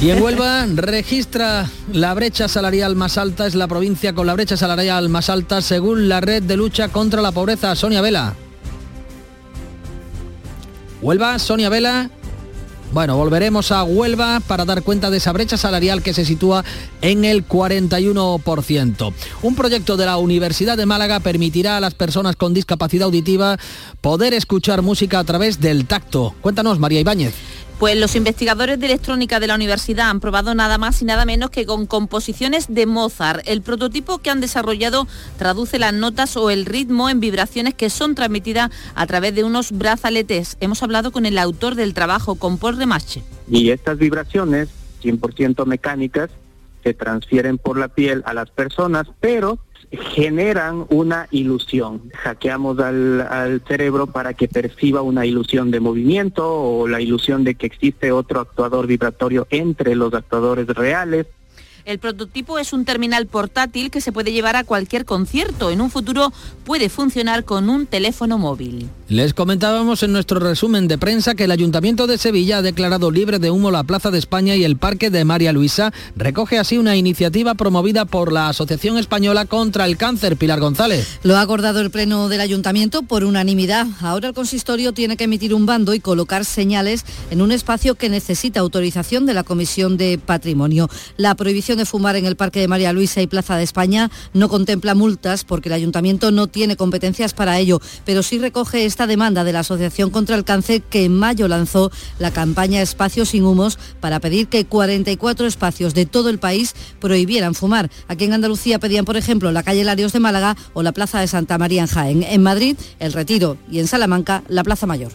Y en Huelva registra la brecha salarial más alta, es la provincia con la brecha salarial más alta según la red de lucha contra la pobreza. Sonia Vela. Huelva, Sonia Vela. Bueno, volveremos a Huelva para dar cuenta de esa brecha salarial que se sitúa en el 41%. Un proyecto de la Universidad de Málaga permitirá a las personas con discapacidad auditiva poder escuchar música a través del tacto. Cuéntanos, María Ibáñez. Pues los investigadores de electrónica de la universidad han probado nada más y nada menos que con composiciones de Mozart. El prototipo que han desarrollado traduce las notas o el ritmo en vibraciones que son transmitidas a través de unos brazaletes. Hemos hablado con el autor del trabajo, con Paul Remache. Y estas vibraciones, 100% mecánicas, se transfieren por la piel a las personas, pero generan una ilusión. Hackeamos al, al, cerebro para que perciba una ilusión de movimiento o la ilusión de que existe otro actuador vibratorio entre los actuadores reales. El prototipo es un terminal portátil que se puede llevar a cualquier concierto. En un futuro puede funcionar con un teléfono móvil. Les comentábamos en nuestro resumen de prensa que el Ayuntamiento de Sevilla ha declarado libre de humo la Plaza de España y el Parque de María Luisa. Recoge así una iniciativa promovida por la Asociación Española contra el Cáncer, Pilar González. Lo ha acordado el Pleno del Ayuntamiento por unanimidad. Ahora el consistorio tiene que emitir un bando y colocar señales en un espacio que necesita autorización de la Comisión de Patrimonio. La prohibición de fumar en el Parque de María Luisa y Plaza de España no contempla multas porque el Ayuntamiento no tiene competencias para ello, pero sí recoge esta demanda de la Asociación contra el Cáncer que en mayo lanzó la campaña Espacios sin humos para pedir que 44 espacios de todo el país prohibieran fumar. Aquí en Andalucía pedían, por ejemplo, la calle Larios de Málaga o la Plaza de Santa María en Jaén. En Madrid, el Retiro y en Salamanca, la Plaza Mayor.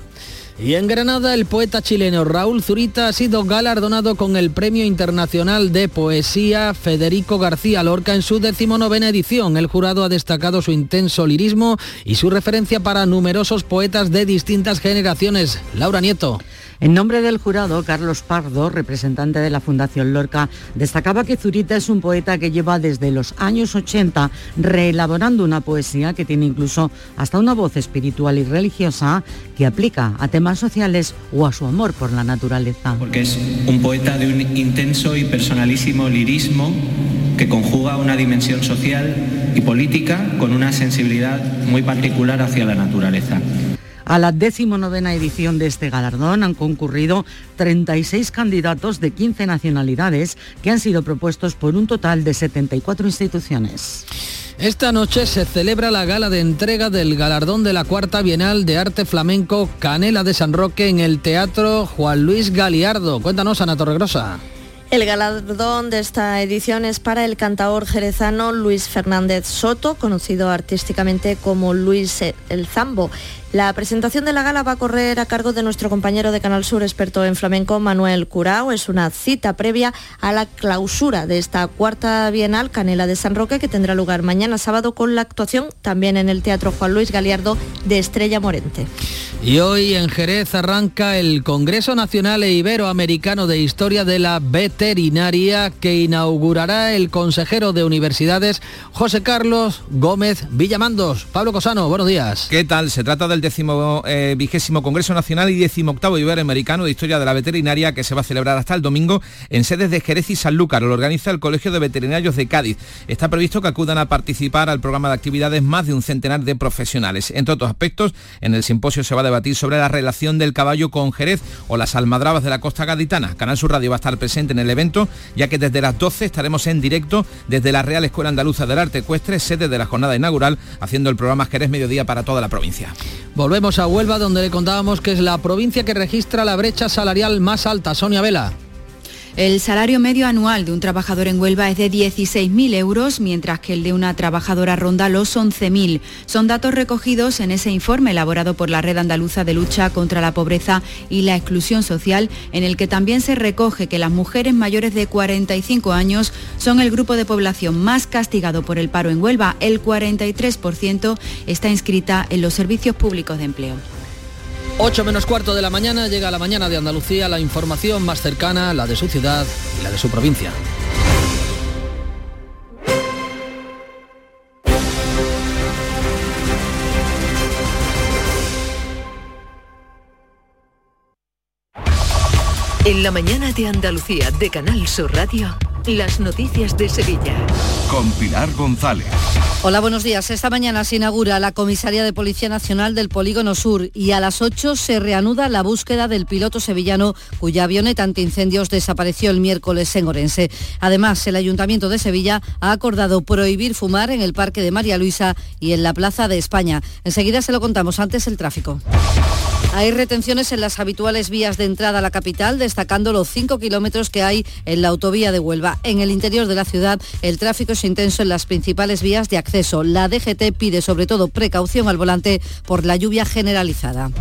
Y en Granada, el poeta chileno Raúl Zurita ha sido galardonado con el Premio Internacional de Poesía Federico García Lorca en su decimonovena edición. El jurado ha destacado su intenso lirismo y su referencia para numerosos poetas de distintas generaciones. Laura Nieto. En nombre del jurado, Carlos Pardo, representante de la Fundación Lorca, destacaba que Zurita es un poeta que lleva desde los años 80 reelaborando una poesía que tiene incluso hasta una voz espiritual y religiosa que aplica a temas sociales o a su amor por la naturaleza. Porque es un poeta de un intenso y personalísimo lirismo que conjuga una dimensión social y política con una sensibilidad muy particular hacia la naturaleza. A la decimonovena edición de este galardón han concurrido 36 candidatos de 15 nacionalidades que han sido propuestos por un total de 74 instituciones. Esta noche se celebra la gala de entrega del galardón de la Cuarta Bienal de Arte Flamenco Canela de San Roque en el Teatro Juan Luis Galiardo. Cuéntanos, Ana Torregrosa. El galardón de esta edición es para el cantaor jerezano Luis Fernández Soto, conocido artísticamente como Luis el Zambo, La presentación de la gala va a correr a cargo de nuestro compañero de Canal Sur, experto en flamenco, Manuel Curao. Es una cita previa a la clausura de esta cuarta Bienal Canela de San Roque que tendrá lugar mañana sábado con la actuación también en el Teatro Juan Luis Galiardo de Estrella Morente. Y hoy en Jerez arranca el Congreso Nacional e Iberoamericano de Historia de la Veterinaria que inaugurará el consejero de Universidades José Carlos Gómez Villamandos. Pablo Cosano, buenos días. ¿Qué tal? Se trata del décimo eh, vigésimo Congreso Nacional y decimoctavo Iberoamericano de Historia de la Veterinaria que se va a celebrar hasta el domingo en sedes de Jerez y Sanlúcar. Lo organiza el Colegio de Veterinarios de Cádiz. Está previsto que acudan a participar al programa de actividades más de un centenar de profesionales. Entre otros aspectos, en el simposio se va a debatir sobre la relación del caballo con Jerez o las almadrabas de la costa gaditana. Canal Sur Radio va a estar presente en el evento, ya que desde las 12 estaremos en directo desde la Real Escuela Andaluza del Arte Ecuestre, sede de la jornada inaugural, haciendo el programa Jerez Mediodía para toda la provincia. Volvemos a Huelva, donde le contábamos que es la provincia que registra la brecha salarial más alta. Sonia Vela. El salario medio anual de un trabajador en Huelva es de 16.000 euros, mientras que el de una trabajadora ronda los 11.000. Son datos recogidos en ese informe elaborado por la Red Andaluza de Lucha contra la Pobreza y la Exclusión Social, en el que también se recoge que las mujeres mayores de 45 años son el grupo de población más castigado por el paro en Huelva. El 43% está inscrita en los servicios públicos de empleo. 8 menos cuarto de la mañana llega la mañana de Andalucía, la información más cercana, la de su ciudad y la de su provincia. En la mañana de Andalucía de Canal Sur Radio, las noticias de Sevilla. Con Pilar González. Hola, buenos días. Esta mañana se inaugura la Comisaría de Policía Nacional del Polígono Sur y a las 8 se reanuda la búsqueda del piloto sevillano cuya avioneta antiincendios desapareció el miércoles en Orense. Además, el Ayuntamiento de Sevilla ha acordado prohibir fumar en el Parque de María Luisa y en la Plaza de España. Enseguida se lo contamos antes el tráfico. Hay retenciones en las habituales vías de entrada a la capital, destacando los 5 kilómetros que hay en la autovía de Huelva. En el interior de la ciudad, el tráfico es intenso en las principales vías de acceso. La DGT pide sobre todo precaución al volante por la lluvia generalizada.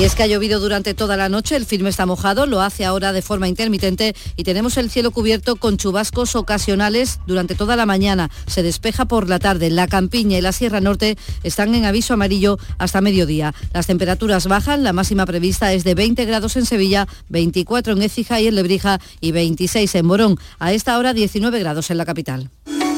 Y es que ha llovido durante toda la noche, el firme está mojado, lo hace ahora de forma intermitente y tenemos el cielo cubierto con chubascos ocasionales durante toda la mañana. Se despeja por la tarde. La campiña y la Sierra Norte están en aviso amarillo hasta mediodía. Las temperaturas bajan, la máxima prevista es de 20 grados en Sevilla, 24 en Écija y en Lebrija y 26 en Morón. A esta hora 19 grados en la capital.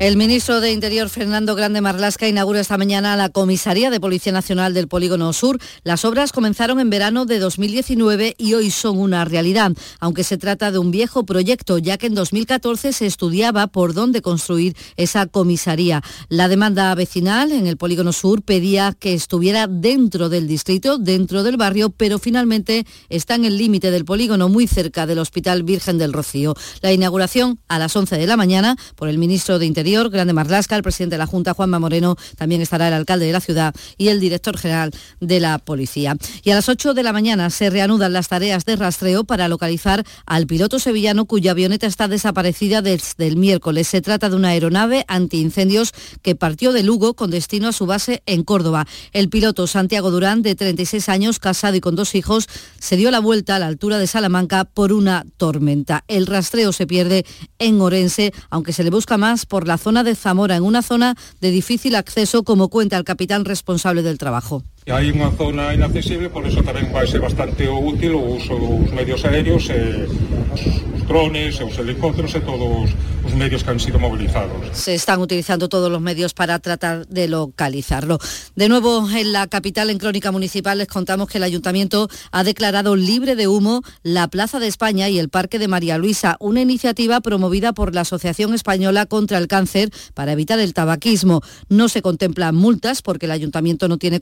El ministro de Interior, Fernando Grande Marlasca, inaugura esta mañana la Comisaría de Policía Nacional del Polígono Sur. Las obras comenzaron en verano de 2019 y hoy son una realidad, aunque se trata de un viejo proyecto, ya que en 2014 se estudiaba por dónde construir esa comisaría. La demanda vecinal en el Polígono Sur pedía que estuviera dentro del distrito, dentro del barrio, pero finalmente está en el límite del polígono, muy cerca del Hospital Virgen del Rocío. La inauguración a las 11 de la mañana por el ministro de Interior Grande Marlasca, el presidente de la Junta, Juanma Moreno, también estará el alcalde de la ciudad y el director general de la policía. Y a las 8 de la mañana se reanudan las tareas de rastreo para localizar al piloto sevillano cuya avioneta está desaparecida desde el miércoles. Se trata de una aeronave antiincendios que partió de Lugo con destino a su base en Córdoba. El piloto Santiago Durán, de 36 años, casado y con dos hijos, se dio la vuelta a la altura de Salamanca por una tormenta. El rastreo se pierde en Orense, aunque se le busca más por la zona de Zamora, en una zona de difícil acceso, como cuenta el capitán responsable del trabajo. Hai unha zona inaccesible, por eso tamén vai ser bastante útil o uso dos medios aéreos, eh, os drones, os helicópteros e todos os los medios que han sido movilizados. Se están utilizando todos los medios para tratar de localizarlo. De nuevo, en la capital, en Crónica Municipal, les contamos que el Ayuntamiento ha declarado libre de humo la Plaza de España y el Parque de María Luisa, una iniciativa promovida por la Asociación Española contra el Cáncer para evitar el tabaquismo. No se contemplan multas porque el Ayuntamiento no tiene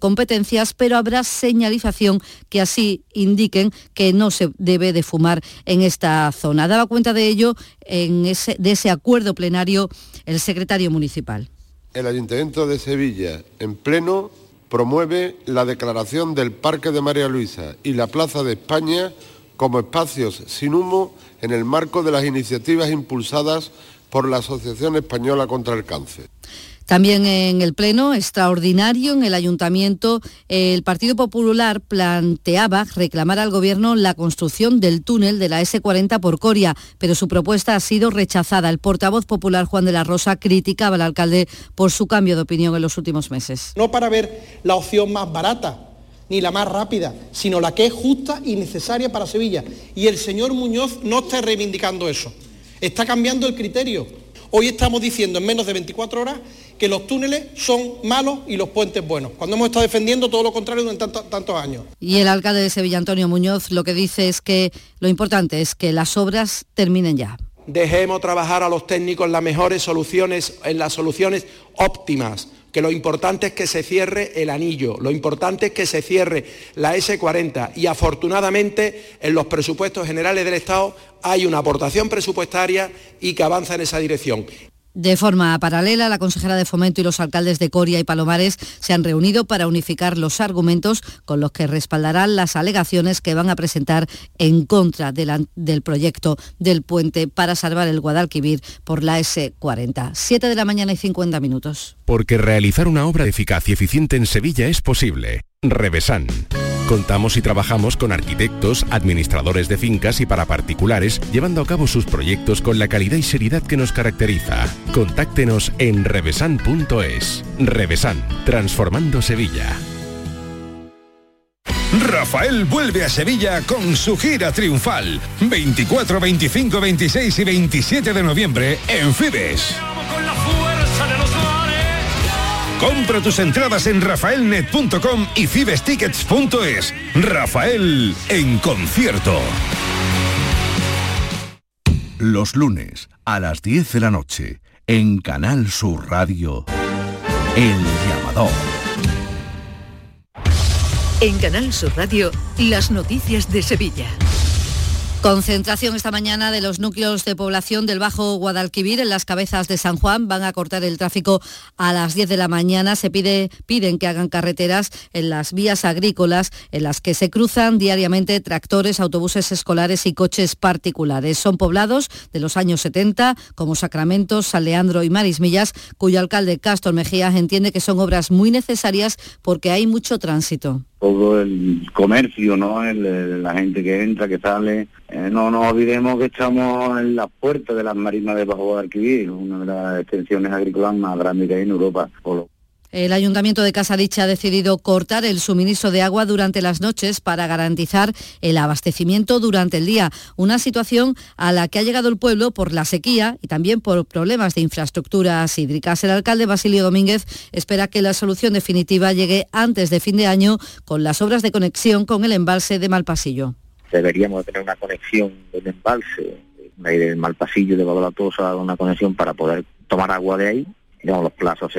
pero habrá señalización que así indiquen que no se debe de fumar en esta zona. Daba cuenta de ello en de ese acuerdo plenario el secretario municipal. El Ayuntamiento de Sevilla, en pleno, promueve la declaración del Parque de María Luisa y la Plaza de España como espacios sin humo en el marco de las iniciativas impulsadas por la Asociación Española contra el Cáncer. También en el Pleno extraordinario en el Ayuntamiento, el Partido Popular planteaba reclamar al Gobierno la construcción del túnel de la S40 por Coria, pero su propuesta ha sido rechazada. El portavoz popular Juan de la Rosa criticaba al alcalde por su cambio de opinión en los últimos meses. No para ver la opción más barata, ni la más rápida, sino la que es justa y necesaria para Sevilla. Y el señor Muñoz no está reivindicando eso, está cambiando el criterio. Hoy estamos diciendo en menos de 24 horas que los túneles son malos y los puentes buenos, cuando hemos estado defendiendo todo lo contrario durante tantos años. Y el alcalde de Sevilla, Antonio Muñoz, lo que dice es que lo importante es que las obras terminen ya. Dejemos trabajar a los técnicos en las mejores soluciones, en las soluciones óptimas que lo importante es que se cierre el anillo, lo importante es que se cierre la S40 y afortunadamente en los presupuestos generales del Estado hay una aportación presupuestaria y que avanza en esa dirección. De forma paralela, la consejera de Fomento y los alcaldes de Coria y Palomares se han reunido para unificar los argumentos con los que respaldarán las alegaciones que van a presentar en contra del proyecto del puente para salvar el Guadalquivir por la S40. 7 de la mañana y 50 minutos. Porque realizar una obra eficaz y eficiente en Sevilla es posible. Revesan. Contamos y trabajamos con arquitectos, administradores de fincas y para particulares, llevando a cabo sus proyectos con la calidad y seriedad que nos caracteriza. Contáctenos en revesan.es. Revesan, transformando Sevilla. Rafael vuelve a Sevilla con su gira triunfal. 24, 25, 26 y 27 de noviembre en Fibes. Compra tus entradas en rafaelnet.com y fibestickets.es. Rafael en concierto. Los lunes a las 10 de la noche en Canal Sur Radio. El llamador. En Canal Sur Radio, las noticias de Sevilla. Concentración esta mañana de los núcleos de población del Bajo Guadalquivir en las cabezas de San Juan. Van a cortar el tráfico a las 10 de la mañana. Se pide, piden que hagan carreteras en las vías agrícolas en las que se cruzan diariamente tractores, autobuses escolares y coches particulares. Son poblados de los años 70 como Sacramento, San Leandro y Marismillas, cuyo alcalde Castro Mejías entiende que son obras muy necesarias porque hay mucho tránsito todo el comercio, ¿no? la gente que entra, que sale. Eh, no nos olvidemos que estamos en las puertas de las marinas de Bajo Guadalquivir, una de las extensiones agrícolas más grandes que hay en Europa. El Ayuntamiento de Casadicha ha decidido cortar el suministro de agua durante las noches para garantizar el abastecimiento durante el día, una situación a la que ha llegado el pueblo por la sequía y también por problemas de infraestructuras hídricas. El alcalde Basilio Domínguez espera que la solución definitiva llegue antes de fin de año con las obras de conexión con el embalse de Malpasillo. Deberíamos tener una conexión del embalse, del Malpasillo de Badalatosa, una conexión para poder tomar agua de ahí. Los plazos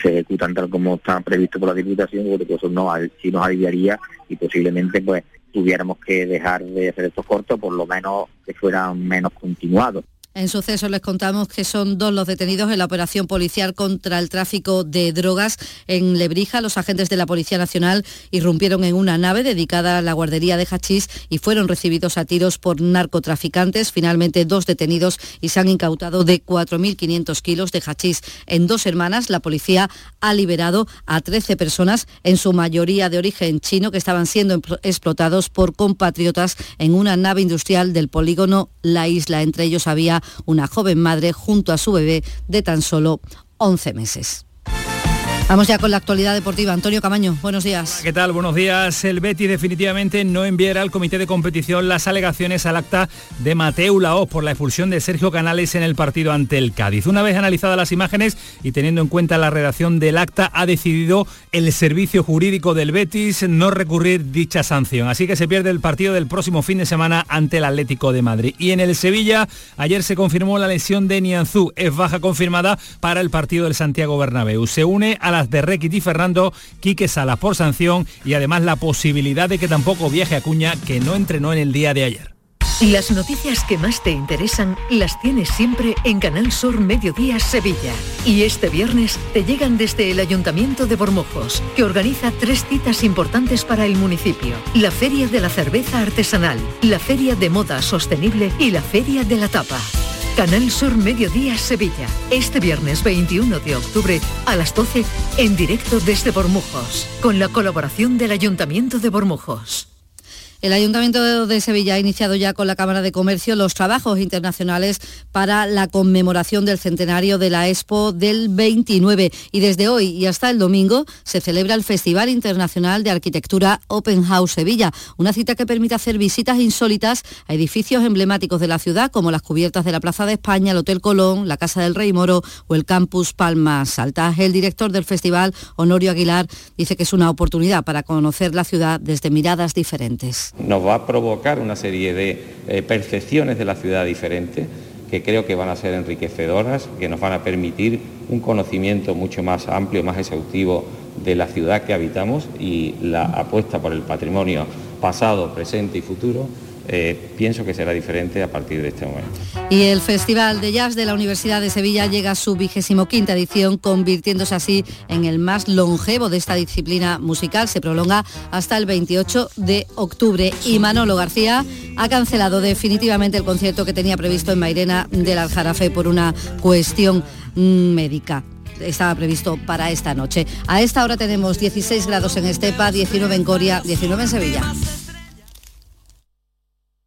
se ejecutan tal como está previsto por la Diputación, porque eso no, sí nos aliviaría y posiblemente pues tuviéramos que dejar de hacer estos cortos, por lo menos que fueran menos continuados. En suceso les contamos que son dos los detenidos en la operación policial contra el tráfico de drogas en Lebrija. Los agentes de la Policía Nacional irrumpieron en una nave dedicada a la guardería de Hachís y fueron recibidos a tiros por narcotraficantes. Finalmente dos detenidos y se han incautado de 4.500 kilos de hachís. En dos hermanas la policía ha liberado a 13 personas, en su mayoría de origen chino, que estaban siendo explotados por compatriotas en una nave industrial del polígono La Isla. Entre ellos había una joven madre junto a su bebé de tan solo 11 meses. Vamos ya con la actualidad deportiva. Antonio Camaño, buenos días. ¿Qué tal? Buenos días. El Betis definitivamente no enviará al comité de competición las alegaciones al acta de Mateu Laos por la expulsión de Sergio Canales en el partido ante el Cádiz. Una vez analizadas las imágenes y teniendo en cuenta la redacción del acta, ha decidido el servicio jurídico del Betis no recurrir dicha sanción. Así que se pierde el partido del próximo fin de semana ante el Atlético de Madrid. Y en el Sevilla, ayer se confirmó la lesión de Nianzú. Es baja confirmada para el partido del Santiago Bernabéu. Se une a la de Requit y Ferrando, Quique Salas por sanción y además la posibilidad de que tampoco viaje a Cuña, que no entrenó en el día de ayer. Las noticias que más te interesan las tienes siempre en Canal Sur Mediodía Sevilla. Y este viernes te llegan desde el Ayuntamiento de Bormujos, que organiza tres citas importantes para el municipio. La Feria de la Cerveza Artesanal, la Feria de Moda Sostenible y la Feria de la Tapa. Canal Sur Mediodía Sevilla. Este viernes 21 de octubre a las 12 en directo desde Bormujos, con la colaboración del Ayuntamiento de Bormujos. El Ayuntamiento de Sevilla ha iniciado ya con la Cámara de Comercio los trabajos internacionales para la conmemoración del centenario de la Expo del 29 y desde hoy y hasta el domingo se celebra el Festival Internacional de Arquitectura Open House Sevilla, una cita que permite hacer visitas insólitas a edificios emblemáticos de la ciudad como las cubiertas de la Plaza de España, el Hotel Colón, la Casa del Rey Moro o el Campus Palmas Altas. El director del festival, Honorio Aguilar, dice que es una oportunidad para conocer la ciudad desde miradas diferentes nos va a provocar una serie de eh, percepciones de la ciudad diferentes que creo que van a ser enriquecedoras, que nos van a permitir un conocimiento mucho más amplio, más exhaustivo de la ciudad que habitamos y la apuesta por el patrimonio pasado, presente y futuro eh, pienso que será diferente a partir de este momento. Y el Festival de Jazz de la Universidad de Sevilla llega a su vigésimo quinta edición, convirtiéndose así en el más longevo de esta disciplina musical. Se prolonga hasta el 28 de octubre. Y Manolo García ha cancelado definitivamente el concierto que tenía previsto en Mairena del Aljarafe por una cuestión mm, médica estaba previsto para esta noche. A esta hora tenemos 16 grados en Estepa, 19 en Coria, 19 en Sevilla.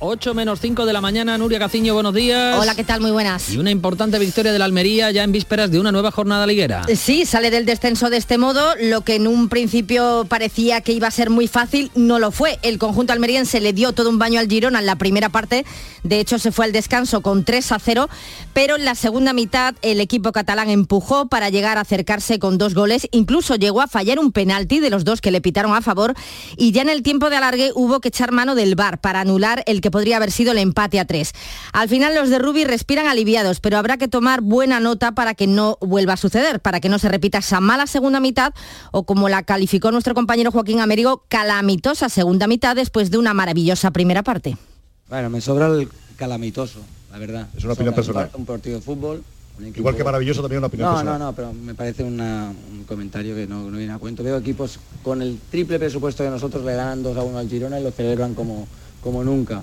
8 menos 5 de la mañana, Nuria Caciño, buenos días. Hola, ¿qué tal? Muy buenas. Y una importante victoria de la Almería ya en vísperas de una nueva jornada liguera. Sí, sale del descenso de este modo, lo que en un principio parecía que iba a ser muy fácil, no lo fue. El conjunto almeriense le dio todo un baño al Girona en la primera parte, de hecho se fue al descanso con 3 a 0, pero en la segunda mitad el equipo catalán empujó para llegar a acercarse con dos goles, incluso llegó a fallar un penalti de los dos que le pitaron a favor y ya en el tiempo de alargue hubo que echar mano del VAR para anular el que podría haber sido el empate a tres. Al final los de Rubi respiran aliviados, pero habrá que tomar buena nota para que no vuelva a suceder, para que no se repita esa mala segunda mitad o como la calificó nuestro compañero Joaquín Américo, calamitosa segunda mitad después de una maravillosa primera parte. Bueno, me sobra el calamitoso, la verdad. Es una opinión personal. Un partido de fútbol. Igual que maravilloso también una opinión no, personal. No, no, pero me parece un comentario que no, no, viene a cuento. Veo equipos con el triple presupuesto de nosotros le ganan 2 a 1 al Girona y lo celebran como, como nunca.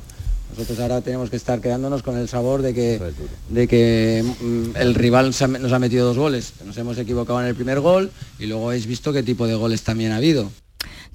Nosotros ahora tenemos que estar quedándonos con el sabor de que, de que mm, el rival nos ha metido dos goles. Nos hemos equivocado en el primer gol y luego habéis visto qué tipo de goles también ha habido.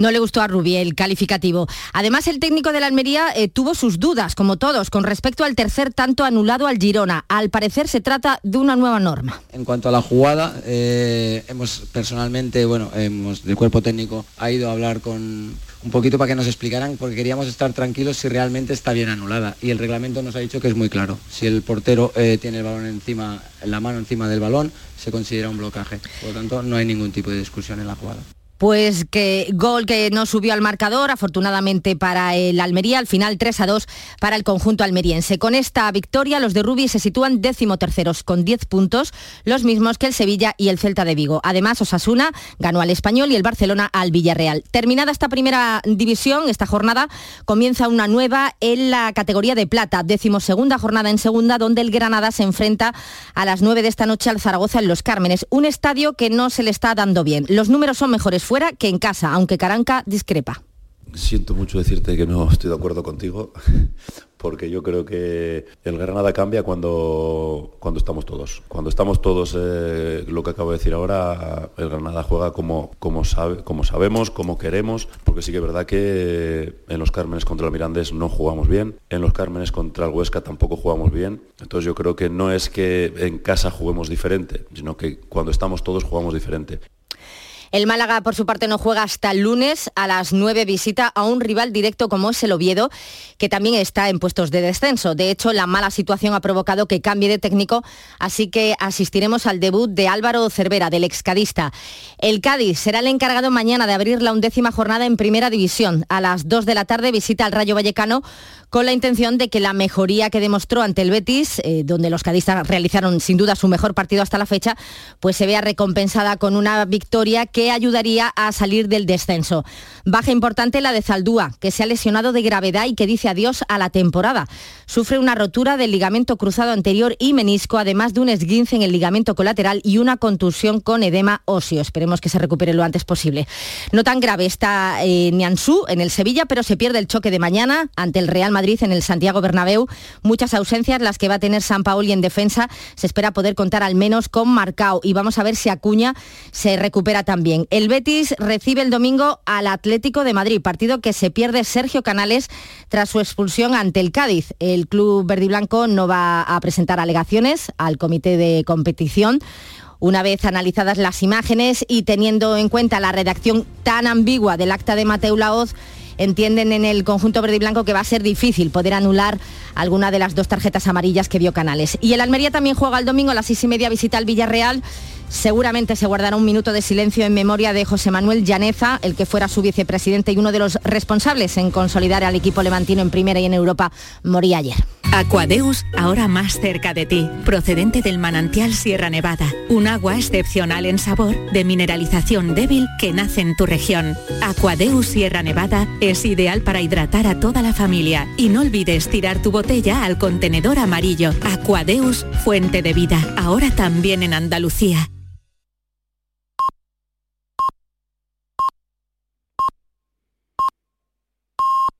No le gustó a Rubí el calificativo. Además, el técnico de la Almería eh, tuvo sus dudas, como todos, con respecto al tercer tanto anulado al Girona. Al parecer se trata de una nueva norma. En cuanto a la jugada, eh, hemos personalmente, bueno, hemos, el cuerpo técnico ha ido a hablar con un poquito para que nos explicaran, porque queríamos estar tranquilos si realmente está bien anulada. Y el reglamento nos ha dicho que es muy claro. Si el portero eh, tiene el balón encima, la mano encima del balón, se considera un blocaje. Por lo tanto, no hay ningún tipo de discusión en la jugada pues que gol que no subió al marcador, afortunadamente para el Almería, al final 3 a 2 para el conjunto almeriense. Con esta victoria, los de Rubí se sitúan décimo terceros con 10 puntos, los mismos que el Sevilla y el Celta de Vigo. Además, Osasuna ganó al Español y el Barcelona al Villarreal. Terminada esta primera división, esta jornada comienza una nueva en la categoría de plata, décimo segunda jornada en segunda, donde el Granada se enfrenta a las 9 de esta noche al Zaragoza en Los Cármenes, un estadio que no se le está dando bien. Los números son mejores fuera que en casa, aunque Caranca discrepa. Siento mucho decirte que no estoy de acuerdo contigo, porque yo creo que el Granada cambia cuando, cuando estamos todos. Cuando estamos todos, eh, lo que acabo de decir ahora, el Granada juega como, como, sabe, como sabemos, como queremos, porque sí que es verdad que en los Cármenes contra el Mirandés no jugamos bien, en los Cármenes contra el Huesca tampoco jugamos bien, entonces yo creo que no es que en casa juguemos diferente, sino que cuando estamos todos jugamos diferente. El Málaga, por su parte, no juega hasta el lunes a las 9, visita a un rival directo como es el Oviedo, que también está en puestos de descenso. De hecho, la mala situación ha provocado que cambie de técnico, así que asistiremos al debut de Álvaro Cervera, del excadista. El Cádiz será el encargado mañana de abrir la undécima jornada en Primera División. A las 2 de la tarde visita al Rayo Vallecano con la intención de que la mejoría que demostró ante el Betis, eh, donde los cadistas realizaron sin duda su mejor partido hasta la fecha, pues se vea recompensada con una victoria que ayudaría a salir del descenso. Baja importante la de Zaldúa, que se ha lesionado de gravedad y que dice adiós a la temporada. Sufre una rotura del ligamento cruzado anterior y menisco, además de un esguince en el ligamento colateral y una contusión con edema óseo. Esperemos que se recupere lo antes posible. No tan grave está eh, en el Sevilla, pero se pierde el choque de mañana ante el Real Madrid en el Santiago Bernabéu. Muchas ausencias las que va a tener San Paoli en defensa. Se espera poder contar al menos con Marcao y vamos a ver si Acuña se recupera también. El Betis recibe el domingo al Atlético de Madrid, partido que se pierde Sergio Canales tras su expulsión ante el Cádiz. El club verde y blanco no va a presentar alegaciones al comité de competición. Una vez analizadas las imágenes y teniendo en cuenta la redacción tan ambigua del acta de Mateo Laoz, entienden en el conjunto verde y blanco que va a ser difícil poder anular alguna de las dos tarjetas amarillas que vio Canales. Y el Almería también juega el domingo a las seis y media visita al Villarreal Seguramente se guardará un minuto de silencio en memoria de José Manuel Llaneza, el que fuera su vicepresidente y uno de los responsables en consolidar al equipo levantino en primera y en Europa, moría ayer. Aquadeus, ahora más cerca de ti, procedente del manantial Sierra Nevada, un agua excepcional en sabor, de mineralización débil que nace en tu región. Aquadeus Sierra Nevada es ideal para hidratar a toda la familia y no olvides tirar tu botella al contenedor amarillo. Aquadeus, fuente de vida, ahora también en Andalucía.